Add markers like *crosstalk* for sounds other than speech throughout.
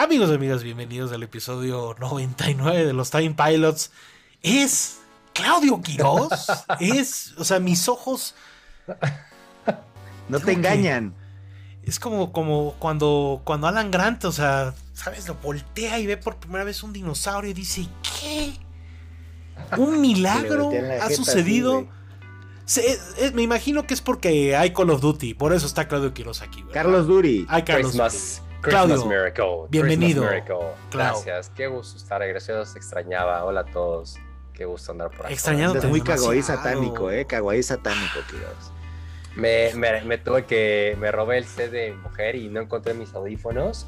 Amigos y amigas, bienvenidos al episodio 99 de los Time Pilots. Es Claudio Quiroz. *laughs* es, o sea, mis ojos. No te engañan. Es como, como cuando, cuando Alan Grant, o sea, ¿sabes? Lo voltea y ve por primera vez un dinosaurio y dice, ¿qué? ¿Un *laughs* milagro ha sucedido? me imagino que es porque hay Call of Duty, por eso está Claudio Quiroz aquí. Carlos Duri. Hay Carlos Christmas, Claudio, Miracle. Bienvenido. Gracias, qué gusto estar regresado, se extrañaba. Hola a todos, qué gusto andar por aquí. Extrañándote muy kawaii satánico, eh, kawaii satánico, Quiroz. Me, me, tuve que, me robé el set de mi mujer y no encontré mis audífonos.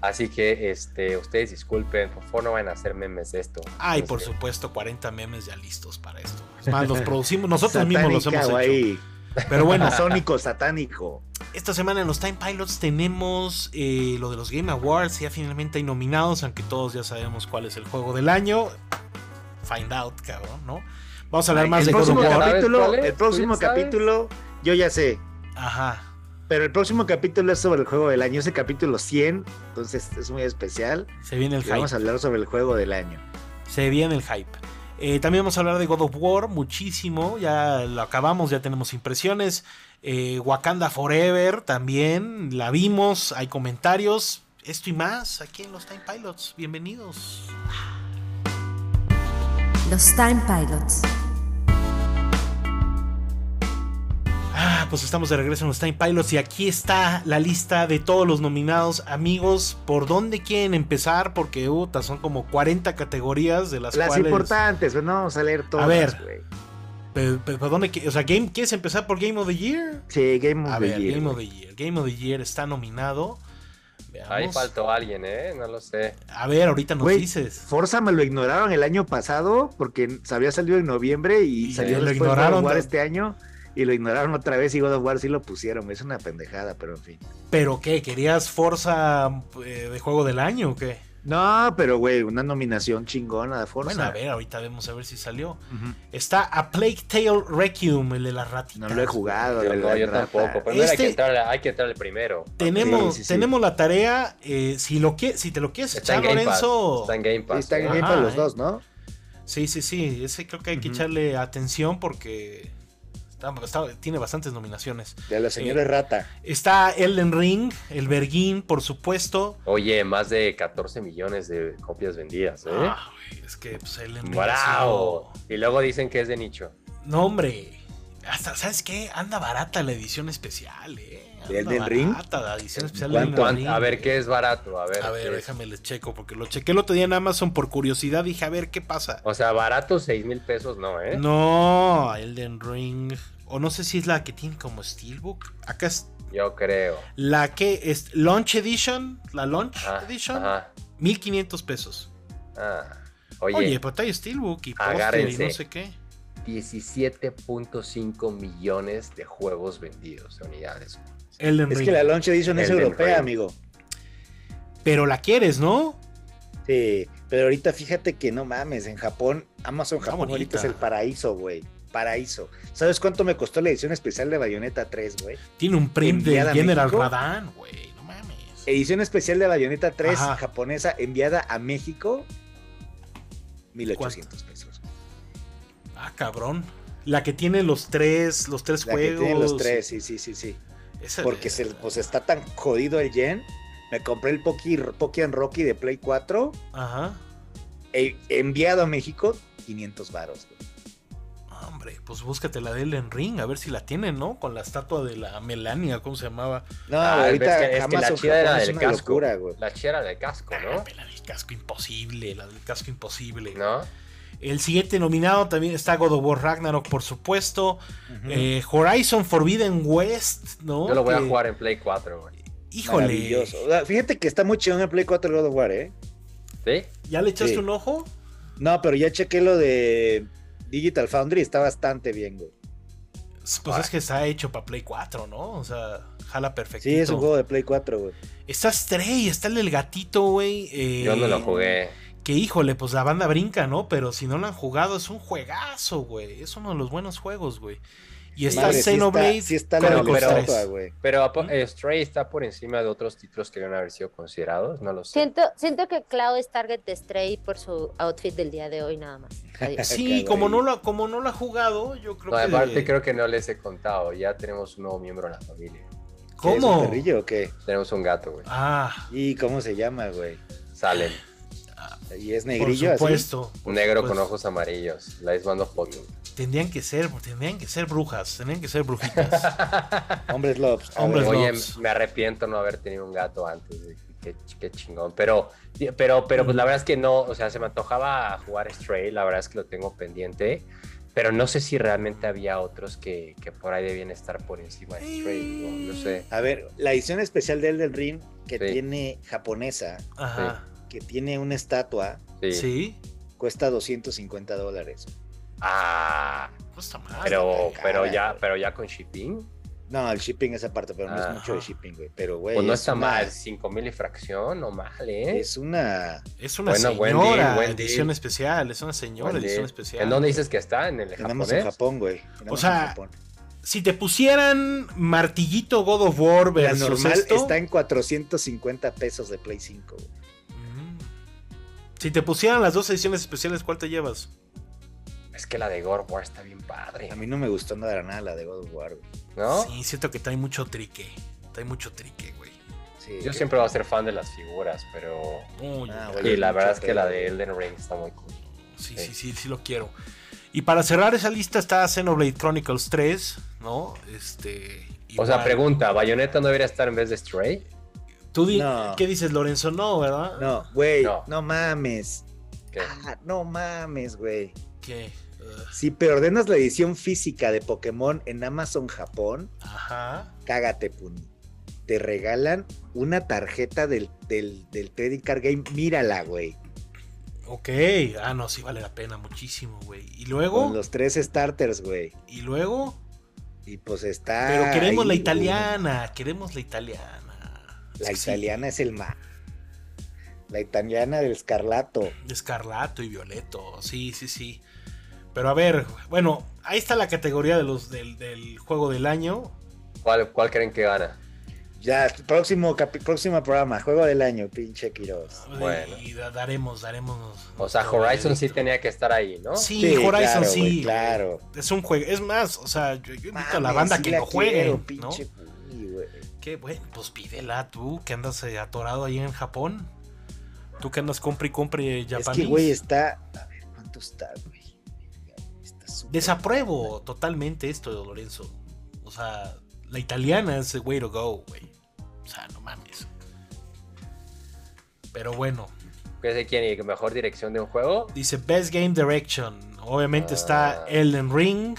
Así que este, ustedes disculpen, por favor no van a hacer memes de esto. Ay, por supuesto, 40 memes ya listos para esto. Es *laughs* más, los producimos, nosotros mismos los hemos hecho. Pero *laughs* bueno. Sónico, satánico. Esta semana en los Time Pilots tenemos eh, lo de los Game Awards. Ya finalmente hay nominados, aunque todos ya sabemos cuál es el juego del año. Find out, cabrón, ¿no? Vamos a hablar más el de próximo capítulo. El próximo capítulo yo ya sé. Ajá. Pero el próximo capítulo es sobre el juego del año, ese capítulo 100, entonces es muy especial. Se viene el hype. Vamos a hablar sobre el juego del año. Se viene el hype. Eh, también vamos a hablar de God of War muchísimo, ya lo acabamos, ya tenemos impresiones. Eh, Wakanda Forever también, la vimos, hay comentarios, esto y más aquí en los Time Pilots. Bienvenidos. Los Time Pilots. Ah, pues estamos de regreso en los Time Pilots y aquí está la lista de todos los nominados. Amigos, ¿por dónde quieren empezar? Porque uta, son como 40 categorías de las, las cuales... Las importantes, no vamos a leer todas, A ver, pero, dónde, o sea, Game, ¿quieres empezar por Game of the Year? Sí, Game of a the ver, Year. Game of the Year. Game of the Year está nominado. Veamos. Ahí faltó alguien, ¿eh? No lo sé. A ver, ahorita nos dices. Forza me lo ignoraron el año pasado porque se había salido en noviembre y, salió lo después ignoraron de este año y lo ignoraron otra vez y God of War sí lo pusieron. Es una pendejada, pero en fin. ¿Pero qué? ¿Querías Forza eh, de juego del año o qué? No, pero güey, una nominación chingona de Forza. Bueno, a ver, ahorita vemos a ver si salió. Está A Plague Tale Requiem, el de las ratitas. No lo he jugado. Yo, no, yo tampoco. Pero este... hay, que entrarle, hay que entrarle primero. Tenemos, sí, sí, sí. tenemos la tarea. Eh, si, lo que, si te lo quieres está echar, Lorenzo. Está en Game Pass. está en Game Pass los dos, ¿no? Sí, sí, sí. Ese creo que hay que echarle atención porque tiene bastantes nominaciones. De la señora Eh, Rata. Está Elden Ring, el Berguín, por supuesto. Oye, más de 14 millones de copias vendidas, ¿eh? Ah, güey, es que pues, Elden Ring. sido- Y luego dicen que es de nicho. No, hombre. Hasta, ¿sabes qué? Anda barata la edición especial, ¿eh? ¿De Anda Elden Ring? barata la edición especial ¿Cuánto? Elden Ring. A ver qué es barato, a ver. A ver, déjame les checo, porque lo chequé el otro día en Amazon por curiosidad. Dije, a ver qué pasa. O sea, barato 6 mil pesos, no, ¿eh? No, Elden Ring. O no sé si es la que tiene como Steelbook. Acá es Yo creo. la que es Launch Edition. La Launch Ajá, Edition. ajá. 1500 pesos. Ah. Oye, Oye, pero trae Steelbook y y no sé qué. 17.5 millones de juegos vendidos de unidades. Elden Es Ring. que la launch edition es europea, Ring. amigo. Pero la quieres, ¿no? Sí, pero ahorita fíjate que no mames, en Japón, Amazon Está Japón bonita. ahorita es el paraíso, güey. Paraíso. ¿Sabes cuánto me costó la edición especial de Bayonetta 3, güey? Tiene un print de General. Radan, güey. No mames. Edición especial de Bayonetta 3 Ajá. japonesa enviada a México. 1800 pesos. Ah, cabrón. La que tiene los tres, los tres La que juegos. tienen los tres, sí, sí, sí, sí. Esa- Porque se, pues está tan jodido el yen. Me compré el Poki, Pokémon Rocky de Play 4. Ajá. e- enviado a México, 500 varos. Hombre, pues búscate la de Elden Ring, a ver si la tienen, ¿no? Con la estatua de la Melania, ¿cómo se llamaba? No, Ah, ahorita es que- es que la chida era del casco. locura. La chera de casco, Ah, ¿no? la del casco imposible, la del casco imposible. ¿No? El siguiente nominado también está God of War Ragnarok, por supuesto. Eh, Horizon Forbidden West, ¿no? Yo lo voy a jugar en Play 4, güey. Híjole. Maravilloso. Fíjate que está muy chido en Play 4 God of War, ¿eh? ¿Sí? ¿Ya le echaste Sí. un ojo? No, pero ya chequé lo de Digital Foundry, está bastante bien, güey. Pues es que está hecho para Play 4, ¿no? O sea, jala perfecto. Sí, es un juego de Play 4, güey. Está Stray, está el del gatito, güey. eh, Yo no lo jugué. Que híjole, pues la banda brinca, ¿no? Pero si no lo han jugado, es un juegazo, güey. Es uno de los buenos juegos, güey. Y está Xenoblade. Sí está, sí está pero, güey. Pero ¿Mm? Stray está por encima de otros títulos que deben haber sido considerados, no lo sé. Siento, siento que Cloud es target de Stray por su outfit del día de hoy nada más. *laughs* sí, como no, lo, como no lo ha jugado, yo creo no, que... Aparte creo que no les he contado, ya tenemos un nuevo miembro en la familia. ¿Cómo? ¿Es un perrillo o qué? Tenemos un gato, güey. Ah. ¿Y cómo se llama, güey? Salen. ¿Y es negrillo? Por supuesto. Negro con ojos amarillos. La es mando foto. Tendrían que ser, tendrían que ser brujas, tendrían que ser brujitas. *laughs* Hombres lobs. Hombres Oye, me arrepiento no haber tenido un gato antes. Qué, chingón. Pero, pero, pero pues la verdad es que no, o sea, se me antojaba jugar Stray, la verdad es que lo tengo pendiente. Pero no sé si realmente había otros que, que por ahí debían estar por encima de Stray. No, sé. A ver, la edición especial de Elden Ring que tiene japonesa. Ajá que tiene una estatua. Sí. Cuesta 250 dólares. Ah. Cuesta más. Pero, pero, ya, pero ya con shipping. No, el shipping es aparte, pero no es mucho de shipping, güey. Pero, güey. Pues no está mal, 5 mil y fracción, no mal, ¿eh? Es una. Es una señora edición especial, es una señora edición especial. ¿En dónde dices que está? ¿En el japonés? en Japón, güey. O sea, si te pusieran martillito God of War versus La normal está en 450 pesos de Play 5, güey. Si te pusieran las dos ediciones especiales, ¿cuál te llevas? Es que la de God of War está bien padre. A mí no me gustó nada, nada la de God of War, ¿No? Sí, siento que trae mucho trique. Trae mucho trique, güey. Yo siempre voy a ser fan de las figuras, pero. Ah, y la verdad es que la de Elden Ring está muy cool. Sí, sí, sí, sí, lo quiero. Y para cerrar esa lista está Xenoblade Chronicles 3, ¿no? Este. O sea, pregunta, ¿Bayonetta no debería estar en vez de Stray? ¿Tú qué dices, Lorenzo? No, ¿verdad? No, güey, no. mames. Ah, no mames, güey. ¿Qué? Si preordenas la edición física de Pokémon en Amazon Japón, Ajá. cágate, Puni. Te regalan una tarjeta del, del, del Trading Card Game. Mírala, güey. Ok, ah, no, sí vale la pena muchísimo, güey. ¿Y luego? Con los tres starters, güey. ¿Y luego? Y pues está. Pero queremos la italiana, queremos la italiana. La italiana es el más. La italiana del escarlato. Escarlato y violeto, sí, sí, sí. Pero a ver, bueno, ahí está la categoría de los del, juego del año. ¿Cuál, ¿Cuál, creen que gana? Ya, próximo, próximo programa, juego del año, pinche Quiroz. Bueno. Y daremos, daremos. O sea, Horizon sí tenía que estar ahí, ¿no? Sí, Horizon sí. claro. Es un juego, es más, o sea, yo, invito a la banda que lo juegue. ¿no? ¿Qué? Bueno, pues pídela tú, que andas eh, atorado ahí en Japón. Tú que andas compre y compre japonés. Es que, güey, está. A ver, ¿cuánto está, güey? Desapruebo totalmente esto de Lorenzo. O sea, la italiana es el way to go, güey. O sea, no mames. Pero bueno. ¿Qué es quién? ¿Mejor dirección de un juego? Dice Best Game Direction. Obviamente está ah. Elden Ring,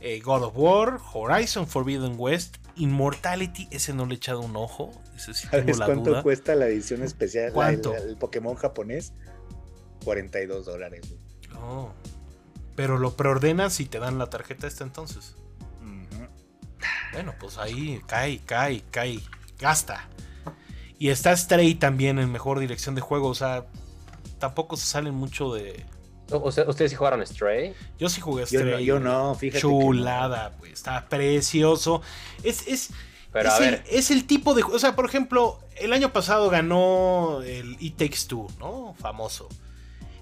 eh, God of War, Horizon Forbidden West, Immortality, ese no le he echado un ojo. Ese sí tengo la cuánto cuesta la edición especial? ¿Cuánto? el, Pokémon japonés. 42 dólares. Oh. Pero lo preordenas y te dan la tarjeta esta entonces. Bueno, pues ahí cae, cae, cae. Gasta. Y está Stray también en mejor dirección de juego. O sea, tampoco se salen mucho de, ¿Ustedes sí jugaron Stray? Yo sí jugué Stray. Yo no, fíjate. Chulada, pues, está precioso. Es, es, es, el, tipo de. O sea, por ejemplo, el año pasado ganó el It Takes Two, ¿no? Famoso.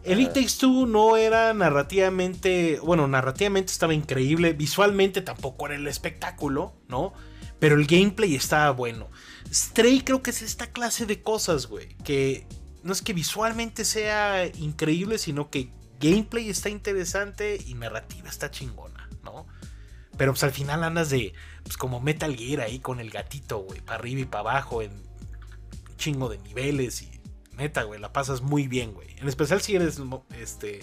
El It Takes Two no era narrativamente. Bueno, narrativamente estaba increíble. Visualmente tampoco era el espectáculo, ¿no? Pero el gameplay estaba bueno. Stray creo que es esta clase de cosas, güey. Que no es que visualmente sea increíble, sino que gameplay está interesante y narrativa está chingona, ¿no? Pero pues al final andas de, pues como Metal Gear ahí con el gatito, güey, para arriba y para abajo en un chingo de niveles y neta, güey, la pasas muy bien, güey. En especial si eres, este...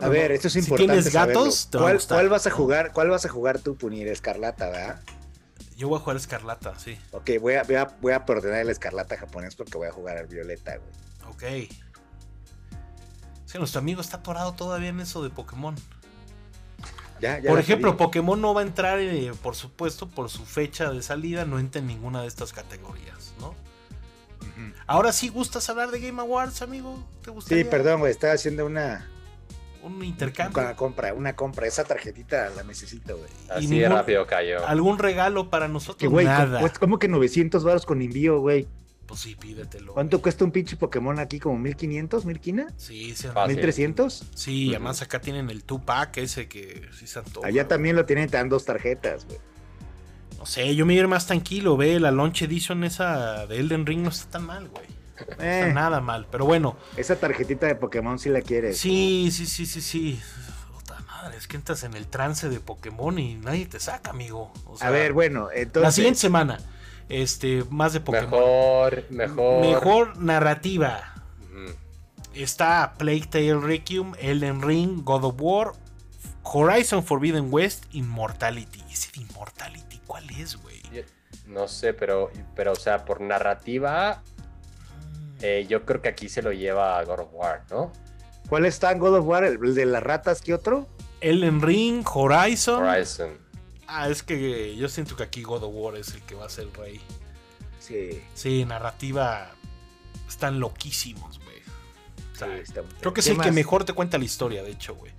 a ver, esto es importante. Si tienes gatos, ¿Cuál, vas a jugar? ¿Cuál vas a jugar tú, Punir? Escarlata, ¿verdad? Yo voy a jugar Escarlata, sí. Ok, voy a, voy a, voy a el Escarlata japonés porque voy a jugar al Violeta, güey. Ok. Sí, nuestro amigo está atorado todavía en eso de Pokémon. por ejemplo, Pokémon no va a entrar, eh, por supuesto, por su fecha de salida, no entra en ninguna de estas categorías, ¿no? Ahora sí gustas hablar de Game Awards, amigo. ¿Te Sí, perdón, güey, estaba haciendo una un intercambio. Una compra, una compra. Esa tarjetita la necesito, güey. Así ningún- de rápido cayó. ¿Algún regalo para nosotros? Que, güey, Nada. pues, ¿cómo que 900 baros con envío, güey? Pues sí, pídetelo. ¿Cuánto cuesta un pinche Pokémon aquí? ¿Como 1500, 1000 Sí, sí, Fácil. 1300? sí Ujú. además acá tienen el 2-pack ese que sí se antoja, Allá güey. también lo tienen, te dan dos tarjetas, güey. No sé, yo me iré más tranquilo, ve, la Launch Edition esa de Elden Ring no está tan mal, güey. No está Eh, nada mal, pero bueno. esa tarjetita de Pokémon sí la quieres. Sí, sí, sí, sí, sí. Puta madre, es que entras en el trance de Pokémon y nadie te saca, amigo. O sea, A ver, bueno, entonces. la siguiente semana, este, más de Pokémon. Mejor, mejor. Mejor narrativa. Está Plague Tale Requiem, Elden Ring, God of War, Horizon Forbidden West, Immortality. Ese de Immortality, ¿cuál es, güey? No sé, pero, pero, o sea, por narrativa, eh, yo creo que aquí se lo lleva God of War, ¿no? ¿Cuál está en God of War? ¿El de las ratas? ¿Qué otro? Elden Ring, Horizon. Horizon. Ah, es que yo siento que aquí God of War es el que va a ser el rey. Sí. Sí, narrativa. Están loquísimos, güey. O sea, sí, está muy- creo que es ¿Qué el que mejor te cuenta la historia, de hecho, güey.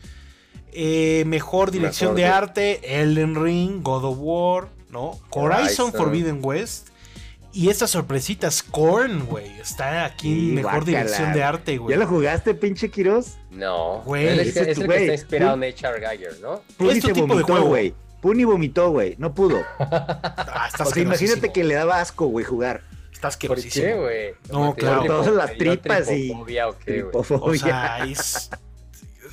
Eh, mejor dirección Mejor de arte, Elden Ring, God of War, ¿no? Horizon. Forbidden West. Y esta sorpresita, Scorn, güey. Está aquí Sí, en mejor dirección de arte, güey. ¿Ya lo jugaste, pinche Kiros? No. Güey, es, el es es el que está inspirado en H.R. Geiger, ¿no? Puni tu se tipo de juego. güey. Puni vomitó, güey. No pudo. *laughs* Ah, está O sea, imagínate que le daba asco, güey, jugar. Está ¿Por asquerosísimo. qué, güey? No, ¿te dio claro. Todas las tripas y- tripofobia o sea, es-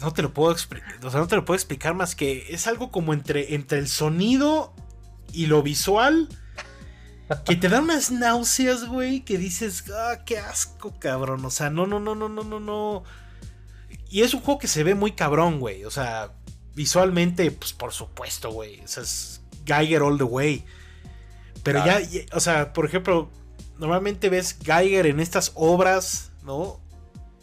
no te lo puedo explicar. O sea, no te lo puedo explicar más que es algo como entre, entre el sonido y lo visual. Que te da unas náuseas, güey. Que dices, ah, qué asco, cabrón. O sea, no, no, no, no, no, no, no. Y es un juego que se ve muy cabrón, güey. O sea, visualmente, pues por supuesto, güey. O sea, es Geiger all the way. Pero Claro. ya, ya- o sea, por ejemplo, normalmente ves Geiger en estas obras, ¿no?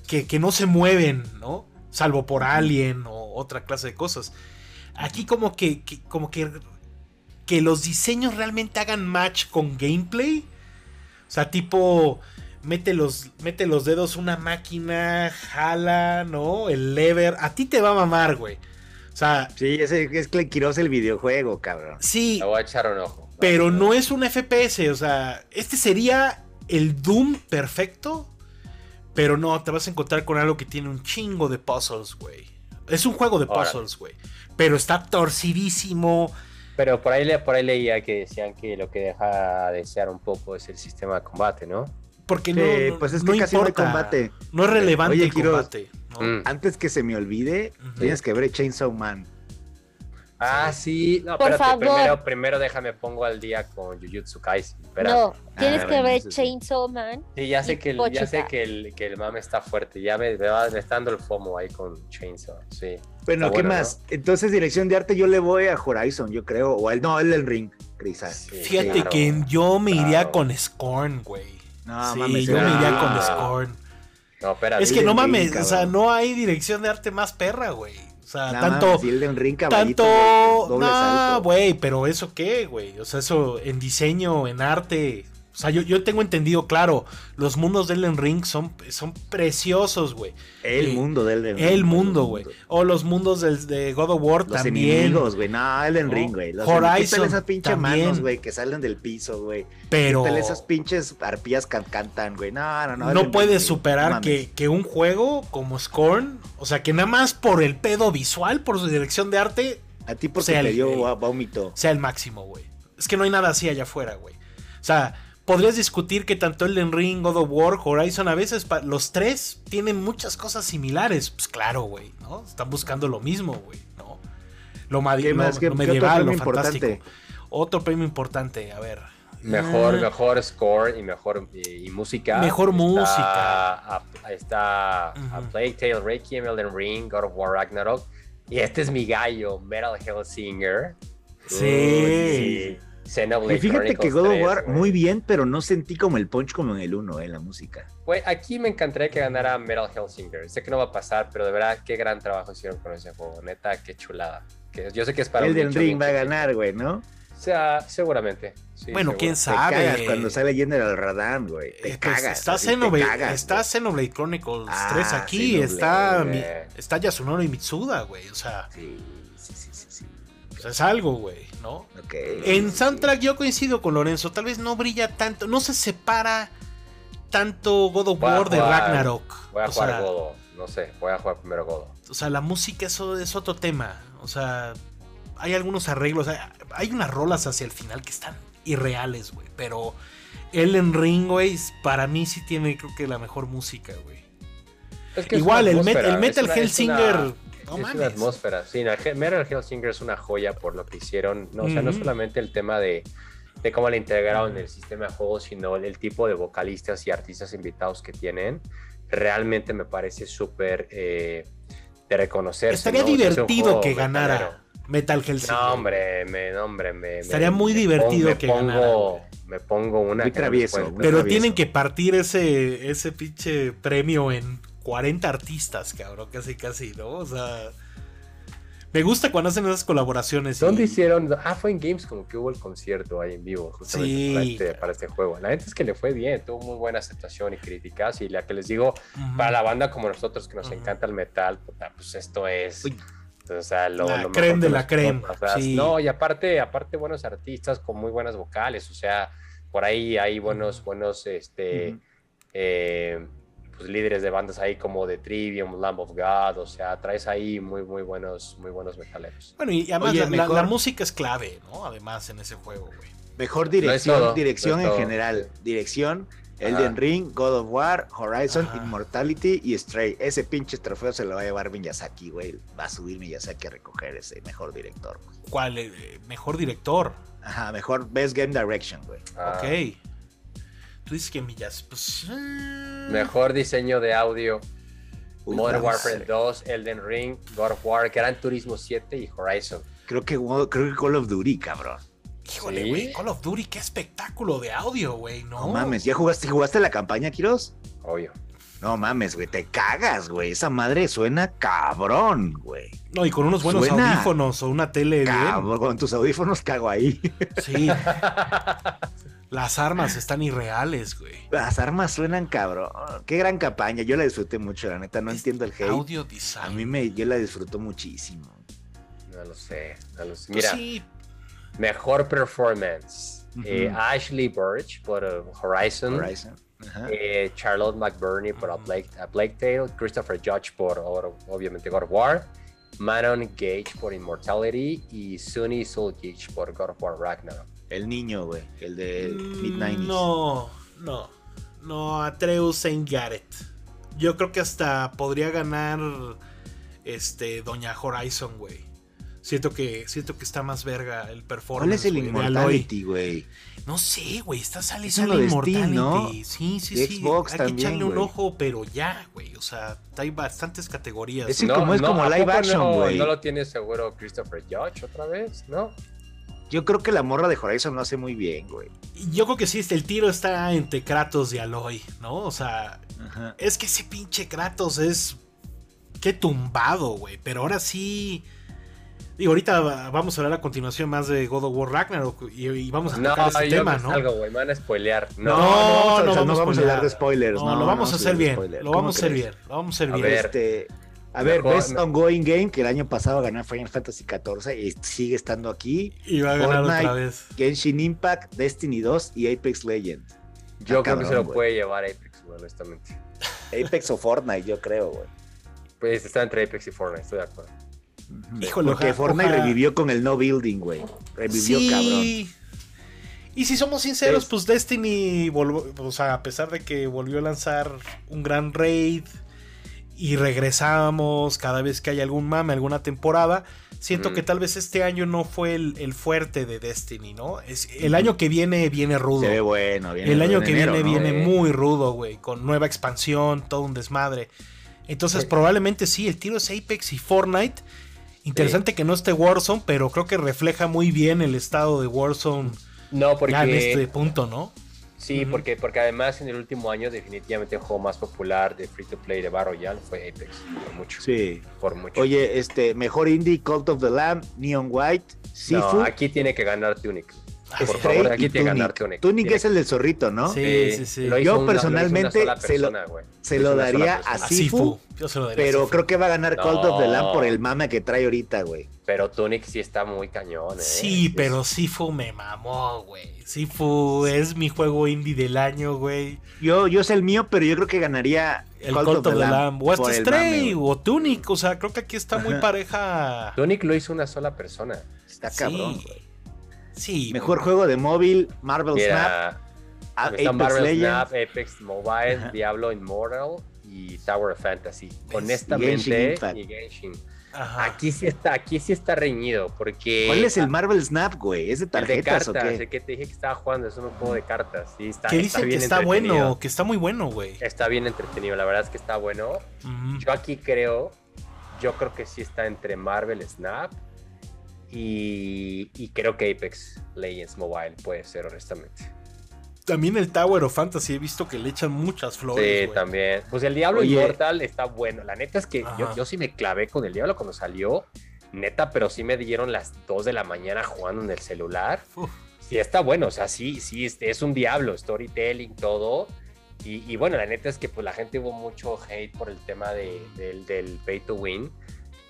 Que, que no se mueven, ¿no? Salvo por Alien o otra clase de cosas. Aquí como que, que- como que, que los diseños realmente hagan match con gameplay. O sea, tipo, mete los, mete los dedos una máquina, jala, ¿no? El lever. A ti te va a mamar, güey. O sea, Sí, ese es que Kiros el videojuego, cabrón. sí, Le voy a echar un ojo. pero no es un FPS, o sea, este sería el Doom perfecto, pero no, te vas a encontrar con algo que tiene un chingo de puzzles, güey. Es un juego de puzzles, güey. Pero está torcidísimo. Pero por ahí, le- por ahí leía que decían que lo que deja de desear un poco es el sistema de combate, ¿no? Porque Sí, no, no- pues es no casi no hay importa. combate. No es relevante Oye, el Quiroz, combate. ¿No? Mm. Antes que se me olvide, tienes que ver Chainsaw Man. Ah, sí. No, Por espérate, favor. primero, primero déjame pongo al día con Jujutsu Kaisen. Espera. No, tienes Ah, que ver. Chainsaw Man. Sí, ya sé que el, ya sé que el, que el mame está fuerte. Ya me, me va- me está dando el FOMO ahí con Chainsaw. Sí. Bueno, Está ¿qué bueno, más? Entonces, dirección de arte, yo le voy a Horizon, yo creo. O el, no, el del Ring, quizás. Sí, Fíjate claro. que yo me iría claro. con Scorn, güey. No, sí, mames, yo me iría con Scorn. No, espérate. Es que no mames, Ring, o sea, no hay dirección de arte más perra, güey. O sea, tanto, mames, Ring, tanto, doble salto. güey, pero eso qué, güey. O sea, eso en diseño, en arte. O sea, yo, yo tengo entendido, claro, los mundos de Elden Ring son, son preciosos, güey. El mundo del Elden El Ring, mundo, los güey. O los mundos del- de God of War Los también. enemigos, güey. No, Elden. Ring, güey. Los Horizon esas pinches manos, güey, que salen del piso, güey. Pero esas pinches arpías que cantan, güey. No, no, no. no, puedes Ring, superar no que, que un juego como Scorn, o sea, que nada más por el pedo visual, por su dirección de arte, A ti porque sea te el- dio el- vómito. sea el máximo, güey. Es que no hay nada así allá afuera, güey. O sea, podrías discutir que tanto Elden Ring, God of War, Horizon, a veces los tres tienen muchas cosas similares. Pues claro, güey, ¿no? Están buscando lo mismo, güey, ¿no? Lo, ma- ¿Qué lo- más? lo ¿Qué- qué otro medieval, lo fantástico. importante? Otro premio importante, a ver. Mejor, Ah, mejor score y mejor y, y música. Mejor Está música. a- está a Ujú. Plague Tale, Requiem, Elden Ring, God of War Ragnarok. Y este es mi gallo, Metal Hellsinger. Sí. Uy, Xenoblade Y fíjate que God of 3, War, muy bien, pero no sentí como el punch como en el 1, eh, la música. Güey, aquí me encantaría que ganara Metal Hellsinger. Sé que no va a pasar, pero de verdad, qué gran trabajo hicieron con ese juego. Neta, qué chulada. Que yo sé que es para el del Ring va a ganar, güey, ¿no? sea, seguramente. bueno, quién sabe. Te cagas cuando sale General Radam, güey. Te eh, pues, cagas. Está, Xenoblade, está Xenoblade Chronicles 3 ah, aquí. Está, está Yasunori Mitsuda, güey. O sea. Sí, sí, sí, sí. Pues es algo, güey, ¿no? en soundtrack yo coincido con Lorenzo. Tal vez no brilla tanto. No se separa tanto God of War de Ragnarok. Voy a jugar God No sé, voy a jugar primero God. O sea, la música eso es otro tema. O sea, hay algunos arreglos, hay, unas rolas hacia el final que están irreales, güey. Pero Ellen Ring, güey, para mí sí tiene, creo que la mejor música, güey. Igual, el, Metal Hellsinger. Es una atmósfera. Sí, Metal Hellsinger es una joya por lo que hicieron. No, O sea, no solamente el tema de, de cómo la integraron en el sistema de juego, sino el, tipo de vocalistas y artistas invitados que tienen. Realmente me parece súper eh, de reconocer. Estaría divertido que ganara. Metal Hellsinger. No, hombre, me, hombre, me, Estaría muy divertido que pongo, Me pongo una. travieso. pero tienen que partir ese, ese pinche premio en 40 artistas, cabrón, casi, casi, ¿no? O sea. Me gusta cuando hacen esas colaboraciones. ¿Dónde hicieron? Ah, fue en Games como que hubo el concierto ahí en vivo, justamente este, para, este, juego. La gente es que le fue bien, tuvo muy buena aceptación y críticas. Y la que les digo, para la banda como nosotros que nos encanta el metal, pues esto es. O sea, lo, la creme de la creme. No, y aparte, aparte buenos artistas con muy buenas vocales, o sea, por ahí hay buenos, buenos, este, eh, pues líderes de bandas ahí como de Trivium, Lamb of God, o sea, traes ahí muy, muy buenos, muy buenos metaleros. Bueno, y además la, música es clave, ¿no? Además en ese juego, güey. Mejor dirección, dirección en general, dirección Elden Ring, God of War, Horizon, Immortality y Stray. Ese pinche trofeo se lo va a llevar Miyazaki, güey. Va a subir Miyazaki a recoger ese mejor director. ¿Cuál? Eh, ¿Mejor director? Ajá, mejor Best Game Direction, güey. Ah. Ok. Tú dices que Miyazaki. Pues, eh. Mejor diseño de audio. Modern Warfare 2, Elden Ring, God of War, Gran Turismo 7 y Horizon. Creo que, creo que Call of Duty, cabrón. Híjole, güey, Call of Duty, qué espectáculo de audio, güey, ¿no? No mames, ¿ya jugaste, jugaste la campaña, Kiros? Obvio. No mames, güey, te cagas, güey. Esa madre suena cabrón, güey. No, y con unos buenos audífonos o una tele cabrón, Con tus audífonos cago ahí. Sí. *laughs* Las armas están irreales, güey. Las armas suenan cabrón. Qué gran campaña. Yo la disfruté mucho, la neta. No entiendo el hate. Audio design. A mí me, yo la disfruto muchísimo. No lo sé. No lo sé. Pues Mira, sí, Mejor performance. Eh, Ashley Burch por uh, Horizon. Eh, Charlotte McBurney por a Blake, Blake Tale. Christopher Judge por obviamente God of War. Manon Gage por Immortality. Y Sunny Gage por God of War Ragnarok. El niño, güey. El de Mid-90s. Mm, no, no. No, Atreus Saint Garrett. Yo creo que hasta podría ganar este Doña Horizon, güey. Siento que, siento que está más verga el performance. ¿Cuál es el Immortality, güey? No sé, güey. Está sale sale Immortality. Sí, sí, sí. Xbox Hay también, que echarle un ojo, pero ya, güey. O sea, hay bastantes categorías. Es como es como live action, güey. No, lo tiene seguro Christopher Judge otra vez, ¿no? Yo creo que la morra de Horizon lo hace muy bien, güey. Yo creo que sí, el tiro está entre Kratos y Aloy, ¿no? O sea, es que ese pinche Kratos es. Qué tumbado, güey. Pero ahora sí y ahorita vamos a hablar a continuación más de God of War Ragnarok y, vamos a tocar ese tema, ¿no? Algo, güey, van a spoilear. No, no, no, no, vamos, a hablar de spoilers. No, lo vamos a hacer bien. Lo vamos a hacer bien. Lo vamos a hacer bien. Este, a ver, Best Ongoing Game, que el año pasado ganó Final Fantasy XIV y sigue estando aquí. Y va a ganar otra vez. Genshin Impact, Destiny 2 y Apex Legends. Yo creo que se lo puede llevar Apex, güey, honestamente. Apex o Fortnite, yo creo, güey. Pues está entre Apex y Fortnite, estoy de acuerdo. Híjole, Porque Fortnite revivió con el no building, güey. Revivió cabrón. Y si somos sinceros, pues Destiny, o sea, a pesar de que volvió a lanzar un gran raid y regresamos cada vez que hay algún mame, alguna temporada, siento que tal vez este año no fue el, fuerte de Destiny, ¿no? Es, el año que viene viene rudo. Se ve bueno, viene El año que viene viene muy rudo, güey, con nueva expansión, todo un desmadre. Entonces, probablemente sí, el tiro es Apex y Fortnite. Interesante que no esté Warzone, pero creo que refleja muy bien el estado de Warzone. No, porque. Ya en este punto, ¿no? Sí, porque, porque además en el último año definitivamente el juego más popular de free to play de Battle Royale fue Apex, por mucho. Sí. Por mucho. Oye, este, mejor indie, Cult of the Lamb, Neon White, Sifu. No, aquí tiene que ganar Tunic. Por favor, aquí tiene que ganar Tunic. Tunic es el del zorrito, ¿no? Sí, sí, sí. Yo personalmente se lo, se lo daría a Sifu, pero creo que va a ganar Cult of the Lamb por el mame que trae ahorita, güey. Pero Tunic sí está muy cañón, ¿eh? Sí, pero Sifu me mamó, güey. Sifu es mi juego indie del año, güey. Yo, yo sé el mío, pero yo creo que ganaría el Cult, of, the Lamb. O hasta Stray o Tunic. O sea, creo que aquí está muy pareja. Tunic lo hizo una sola persona. Está cabrón, güey. Sí. Mejor juego de móvil, Marvel Snap. Apex Marvel Snap, Apex Mobile, Diablo Immortal y Tower of Fantasy. Honestamente, y Genshin. Aquí sí está, aquí sí está reñido, porque. ¿Cuál es el Marvel Snap, güey? ¿Es de tarjetas de cartas, o qué? El que te dije que estaba jugando, es un juego de cartas. Sí, está, que dice que está bueno, que está muy bueno, güey. Está bien entretenido, la verdad es que está bueno. Yo aquí creo, yo creo que sí está entre Marvel Snap y, y creo que Apex Legends Mobile puede ser, honestamente. También el Tower of Fantasy he visto que le echan muchas flores. Sí, también. Pues el Diablo Immortal está bueno. La neta es que yo, yo, sí me clavé con el Diablo cuando salió. Neta, pero sí me dieron las 2 de la mañana jugando en el celular. Sí, está bueno. O sea, sí, sí, es un Diablo, storytelling, todo. Y, bueno, la neta es que pues la gente hubo mucho hate por el tema de, del, pay to win.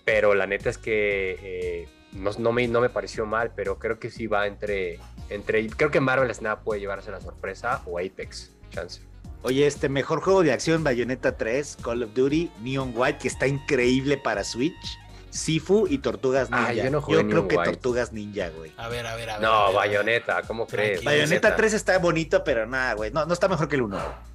Pero la neta es que eh, no, no, me, no me pareció mal, pero creo que sí va entre, entre. Creo que Marvel Snap puede llevarse la sorpresa o Apex, chance. Oye, este mejor juego de acción, Bayonetta 3, Call of Duty, Neon White, que está increíble para Switch. Sifu y Tortugas Ninja. yo, no yo creo que Tortugas Ninja, güey. A ver, a ver, a ver. No, Bayonetta, ¿cómo crees? Bayonetta 3 está bonito, pero nada, güey. No, no está mejor que el 1.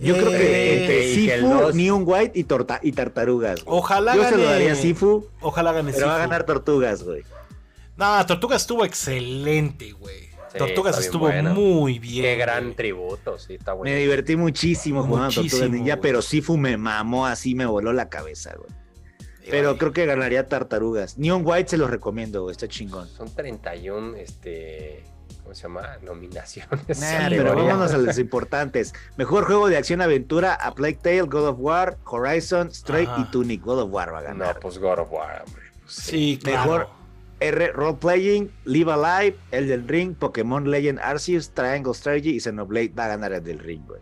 Yo creo que entre Sifu, Neon White y, torta, y Tartarugas. Ojalá Yo se lo daría a Sifu. Ojalá gane Pero va a ganar Tortugas, güey. No, Tortugas estuvo excelente, güey. Tortugas estuvo muy bien. Qué gran tributo, sí, está bueno. Me divertí muchísimo jugando Tortugas Ninja, pero Sifu me mamó así, me voló la cabeza, güey. Pero creo que ganaría Tartarugas. Neon White se los recomiendo, güey, está chingón. Son 31, este ¿cómo se llama? Nominaciones. *laughs* pero vámonos a los importantes. Mejor juego de acción-aventura a Plague Tale, God of War, Horizon, Stray y Tunic. God of War va a ganar. No, pues God of War, hombre. Pues sí, Mejor R Role Playing, Live Alive, Elden Ring, Pokémon Legend Arceus, Triangle Strategy y Xenoblade va a ganar el del Ring, güey.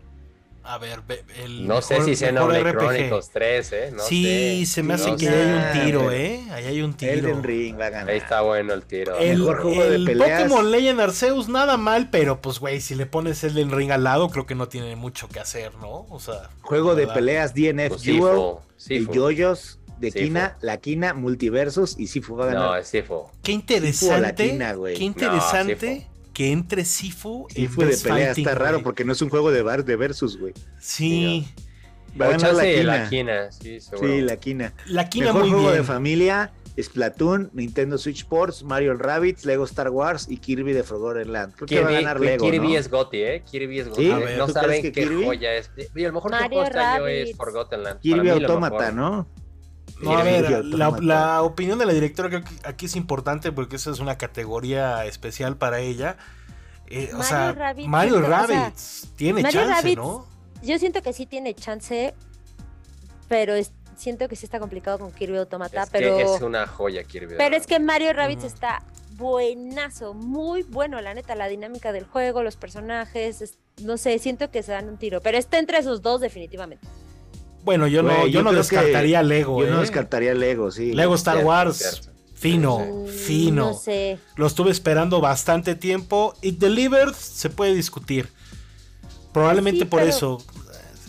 A ver, el no sé si Xenoblade Chronicles 3, ¿eh? No sí, se me hace que hay un tiro, ¿eh? Ahí hay un tiro. Elden Ring va a ganar. Ahí está bueno el tiro. El, Mejor juego de peleas. Pokémon Legend Arceus nada mal, pero pues, güey, si le pones Elden Ring al lado, creo que no tiene mucho que hacer, ¿no? O sea. Juego de peleas DNF pues Duel, y Yoyos de Kina, la Kina, Multiversus y Sifu va a ganar. No, es Sifu. Qué interesante. qué interesante que entre Sifu, Sifu de pelea está raro porque no es un juego de bar de versus, güey. Sí. Va a ganar la quina. Sí, Sí, la quina. La quina Mejor muy juego bien. de familia, Splatoon, Nintendo Switch Sports, Mario Rabbids, Lego Star Wars y Kirby de Forgotten Land. Creo Kirby, que va a ganar Lego, Kirby ¿no? es Gotti, ¿eh? Kirby es Gotti. ¿Sí? No saben qué Kirby? joya es. Y a lo mejor que año es. Forgotten Land. Kirby Autómata. ¿no? No, a ver, la, opinión de la directora creo que aquí es importante porque esa es una categoría especial para ella. Eh, o Mario sea, o sea, Rabbids tiene Mario chance, ¿no? Yo siento que sí tiene chance, pero es- siento que sí está complicado con Kirby Automata, Es pero, que es una joya Kirby. pero es que Mario Rabbids Ujú. está buenazo, muy bueno, la neta, la dinámica del juego, los personajes, es- no sé, siento que se dan un tiro, pero está entre esos dos definitivamente. Bueno, yo no, yo no descartaría Lego, Yo no ¿eh? descartaría Lego, sí. Lego Star Cierto, Wars, cierto. fino, Mm, fino. No sé. Lo estuve esperando bastante tiempo. It Delivered se puede discutir. Probablemente Sí, por pero- eso.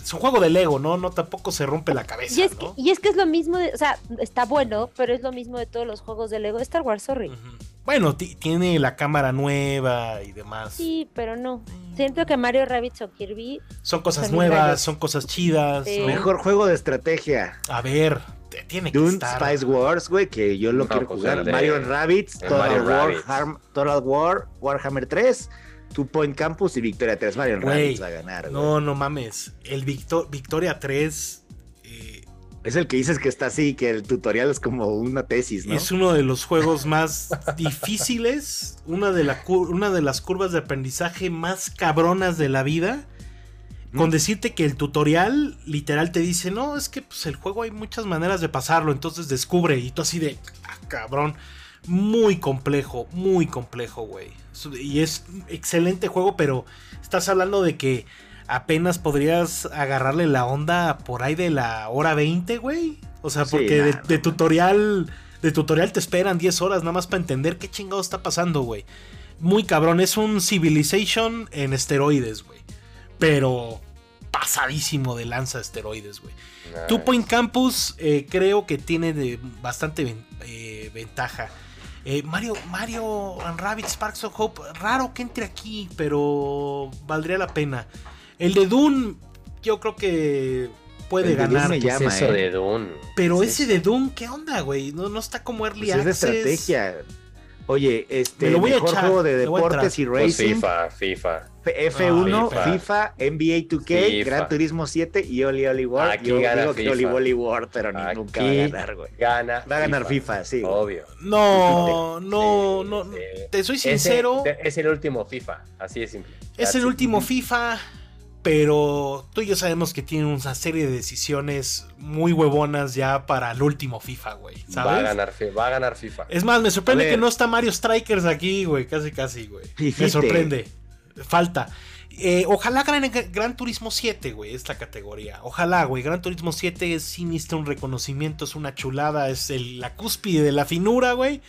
Es un juego de Lego, ¿no? No tampoco se rompe la cabeza, Y es, que, es que es lo mismo, de, o sea, está bueno, pero es lo mismo de todos los juegos de Lego. Star Wars, sorry. Ujú. Bueno, ti- tiene la cámara nueva y demás. Sí, pero no. Siento que Mario Rabbids o Kirby, Son cosas Son nuevas, son cosas chidas. Sí. ¿no? Mejor juego de estrategia. A ver, tiene que Dune estar. Spice Wars, güey, que yo lo No, quiero pues jugar. de- Mario Rabbids, el Total Mario War, Rabbids. Harm- Total War, Warhammer 3, Two Point Campus y Victoria 3. Mario Güey, Rabbids va a ganar, güey. No, no mames. El Victor- Victoria 3 eh, Es el que dices que está así, que el tutorial es como una tesis, ¿no? Es uno de los juegos más *laughs* difíciles, una de, la, una de las curvas de aprendizaje más cabronas de la vida. Con decirte que el tutorial literal te dice, no, es que pues, el juego hay muchas maneras de pasarlo, entonces descubre. Y tú así de, ah, cabrón, muy complejo, muy complejo, güey. Y es excelente juego, pero estás hablando de que apenas podrías agarrarle la onda por ahí de la hora 20, güey. O sea, porque de, tutorial de tutorial te esperan 10 horas nada más para entender qué chingado está pasando, güey. Muy cabrón, es un Civilization en esteroides, güey. Pero pasadísimo de lanza esteroides, güey. Two Point Campus eh, creo que tiene de bastante eh, ventaja. Eh, Mario, Mario and Rabbit Sparks of Hope, raro que entre aquí, pero valdría la pena. El de Dune, yo creo que puede ganar. Me llama, eso eh? de Dune? Pero ese de Dune, ¿qué onda, güey? No, no está como Early pues Es de estrategia. Oye, este, lo mejor juego de deportes y pues racing. FIFA, FIFA. F1, FIFA. NBA 2K, Gran Turismo 7 y Oli Oli World. Aquí Yo gana digo FIFA. que Oli Oli World, pero ni nunca va a ganar, güey. Gana va a ganar FIFA, sí. Obvio. No, no, no. Te soy sincero. es el último FIFA, así de simple. Es el último FIFA pero tú y yo sabemos que tiene una serie de decisiones muy huevonas ya para el último FIFA, güey. ¿sabes? Va a ganar, va a ganar FIFA. Es más, me sorprende que no está Mario Strikers aquí, güey. Casi, casi, güey. Me sorprende. Falta. Eh, ojalá Gran, Gran Turismo 7, güey, esta categoría. Ojalá, güey. Gran Turismo 7 es sinistro, un reconocimiento, es una chulada, es la cúspide de la finura, güey.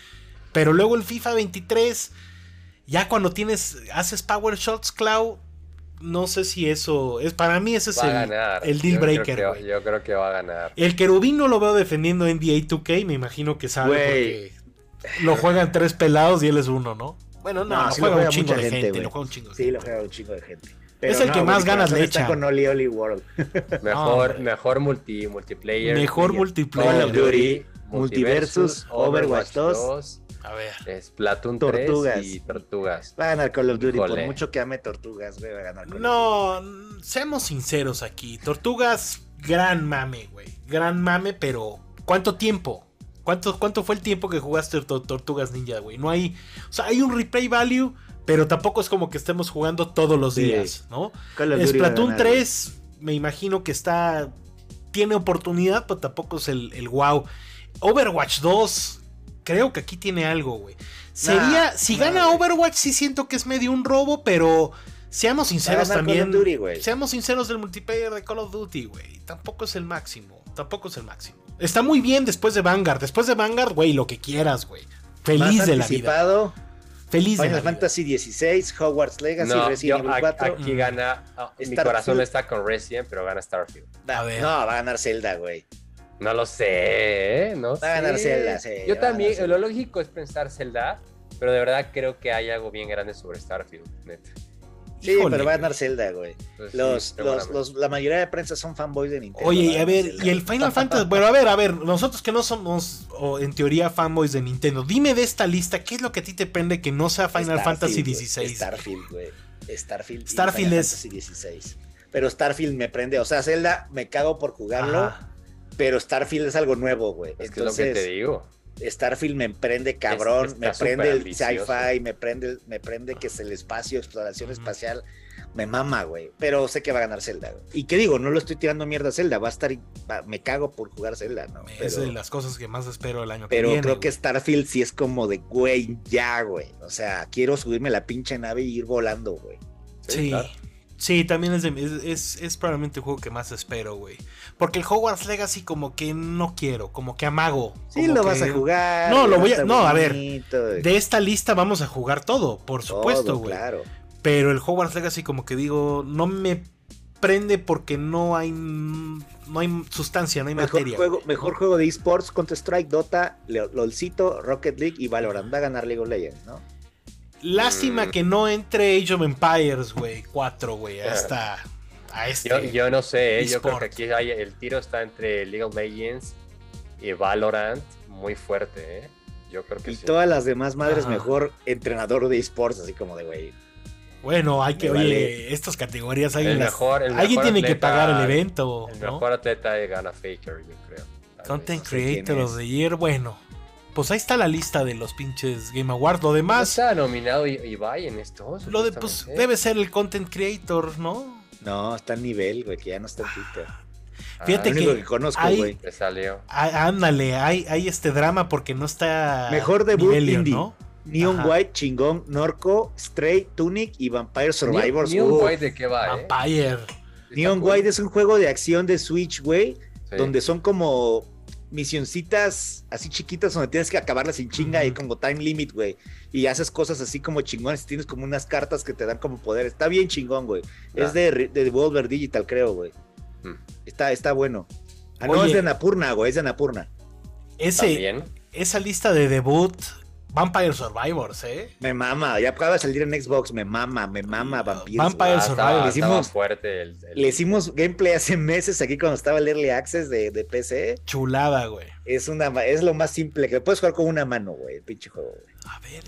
Pero luego el FIFA 23, ya cuando tienes, haces Power Shots, Cloud no sé si eso es para mí ese es el, deal breaker. yo creo que va a ganar. El querubín no lo veo defendiendo NBA 2K, me imagino que sabe porque lo juegan tres pelados y él es uno, ¿no? Bueno, no, lo, juega un chingo de gente, lo juega un chingo de Sí, lo juega un chingo de gente. es el que más ganas le echa. con Oli Oli World. *laughs* mejor, mejor multi, multiplayer. Mejor multiplayer. Call of Duty, Multiversus, Overwatch 2 a ver. Tortugas. y Tortugas. Va a ganar Call of Duty, por mucho que ame Tortugas, güey, va a ganar Call No, seamos sinceros aquí. Tortugas, gran mame, güey. Gran mame, pero ¿cuánto tiempo? ¿Cuánto, ¿Cuánto fue el tiempo que jugaste Tortugas Ninja, güey? No hay. O sea, hay un replay value, pero tampoco es como que estemos jugando todos los días, ¿no? Splatoon 3, me imagino que está. Tiene oportunidad, pero tampoco es el, el wow. Overwatch 2, creo que aquí tiene algo, güey. Sería, si gana Overwatch, sí siento que es medio un robo, pero seamos sinceros también. seamos sinceros del multiplayer de Call of Duty, güey. Tampoco es el máximo. Tampoco es el máximo. Está muy bien después de Vanguard. Después de Vanguard, güey, lo que quieras, güey. Feliz de la vida. Feliz Final de Fantasy XVI, Hogwarts Legacy, Resident Evil 4. Aquí gana. Oh, mi corazón está con Resident, pero gana Starfield. No, va a ganar Zelda, güey. No lo sé, ¿eh? no Va a ganar Zelda, sí. Yo también, lo lógico es pensar Zelda, pero de verdad creo que hay algo bien grande sobre Starfield, neta. Sí, pero va a ganar Zelda, güey. Pues los, los, la mayoría de prensa son fanboys de Nintendo. Oye, a ver, y el Final Fantasy. Bueno, a ver, a ver, nosotros que no somos, o en teoría, fanboys de Nintendo, dime de esta lista, ¿qué es lo que a ti te prende que no sea Final Fantasy XVI? Starfield, güey. Starfield. Starfield es. XVI. Pero Starfield me prende. O sea, Zelda me cago por jugarlo. Pero Starfield es algo nuevo, güey. Es que es lo que te digo. Starfield me prende cabrón, me prende el sci-fi, me prende, me prende que es el espacio, exploración espacial, me mama, güey. Pero sé que va a ganar Zelda. Y qué digo, no lo estoy tirando mierda a Zelda, va a estar, me cago por jugar Zelda, ¿no? es de las cosas que más espero el año que viene. Pero creo que Starfield sí es como de, güey, ya, güey. O sea, quiero subirme la pinche nave y ir volando, güey. Sí. Sí, también es, es, es, probablemente el juego que más espero, güey. Porque el Hogwarts Legacy como que no quiero, como que amago. Sí, lo vas a jugar. No, lo voy a... No, a ver. De esta lista vamos a jugar todo, por supuesto, güey. Claro. Pero el Hogwarts Legacy como que digo, no me prende porque no hay no hay sustancia, no hay mejor materia. Juego, mejor juego de esports, Counter Strike, Dota, LOLcito, Rocket League y Valorant. Va a ganar League of Legends, ¿no? Lástima mm. que no entre Age of Empires, güey, 4, güey, a esta. A este yo, no sé, ¿eh? yo creo que aquí el tiro está entre League of Legends y Valorant muy fuerte, ¿eh? Yo creo que y todas las demás madres, mejor entrenador de esports, así como de, güey. Bueno, hay que, oye, estas categorías hay mejor, alguien tiene que pagar el evento. El mejor atleta gana Faker, yo creo. Content Creator of the Year, bueno. Pues ahí está la lista de los pinches Game Awards. Lo demás. está nominado Ibai en esto. Lo de, pues debe ser el Content Creator, ¿no? No, está a nivel, güey, que ya no está en Twitter. Ah, Fíjate que, conozco, güey. salió. Ándale, hay, hay este drama porque no está. Mejor debut indie. ¿no? Neon White, Chingón, Norco, Stray, Tunic y Vampire Survivors. Neon, White de qué va, eh? Vampire. Neon White es un juego de acción de Switch, güey, donde son como misioncitas así chiquitas donde tienes que acabarlas sin chinga y como time limit, güey. Y haces cosas así como chingones. Tienes como unas cartas que te dan como poder. Está bien chingón, güey. Es de, de Devolver Digital, creo, güey. Hmm. Está, está bueno. Ah, no, es de Napurna, güey. Es de Napurna. Ese, esa lista de debut Vampire Survivors, ¿eh? Me mama, ya acaba de salir en Xbox, me mama, me mama Vampire, Vampire ah, Survivors. le hicimos, fuerte le hicimos gameplay hace meses aquí cuando estaba el Early Access de, de PC. Chulada, güey. Es, una, es lo más simple, que puedes jugar con una mano, güey, el pinche juego, güey. A ver,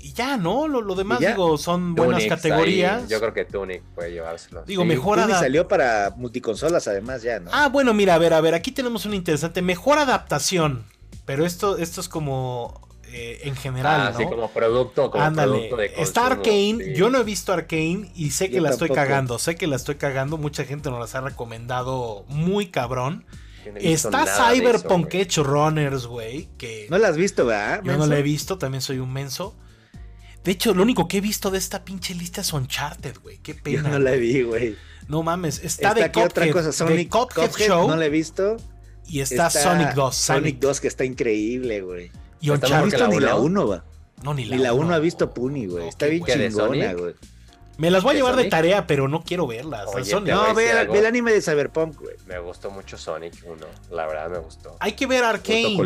y, ya, ¿no? Lo, demás, digo, son buenas categorías. yo creo que Tunic puede llevárselo. Digo, mejor Tunic salió para multiconsolas además ya, ¿no? Ah, bueno, mira, a ver, a ver, aquí tenemos una interesante, mejor adaptación. Pero esto, esto es como eh, en general. Ah, ¿no? como producto, como producto de Está Arkane, yo no he visto Arkane y sé que la estoy cagando, sé que la estoy cagando, mucha gente nos las ha recomendado muy cabrón. Está Cyberpunk Edge Runners, güey, que... No la has visto, ¿verdad? Yo no la he visto, también soy un menso. De hecho, lo único que he visto de esta pinche lista es Uncharted, güey. Qué pena. Yo no la vi, güey. No mames, está, de Cuphead, otra cosa? Sonic, Show. No la he visto. Y está, Sonic 2. Sonic 2 que está increíble, güey. Y Uncharted. No ni la 1, va. No, ni la 1. Ni la 1 ha visto Puni, güey. Está bien chingona, güey. Me las voy a llevar de tarea, pero no quiero verlas. no, ve, el anime de Cyberpunk, güey. Me gustó mucho Sonic 1. La verdad me gustó. Hay que ver Arkane.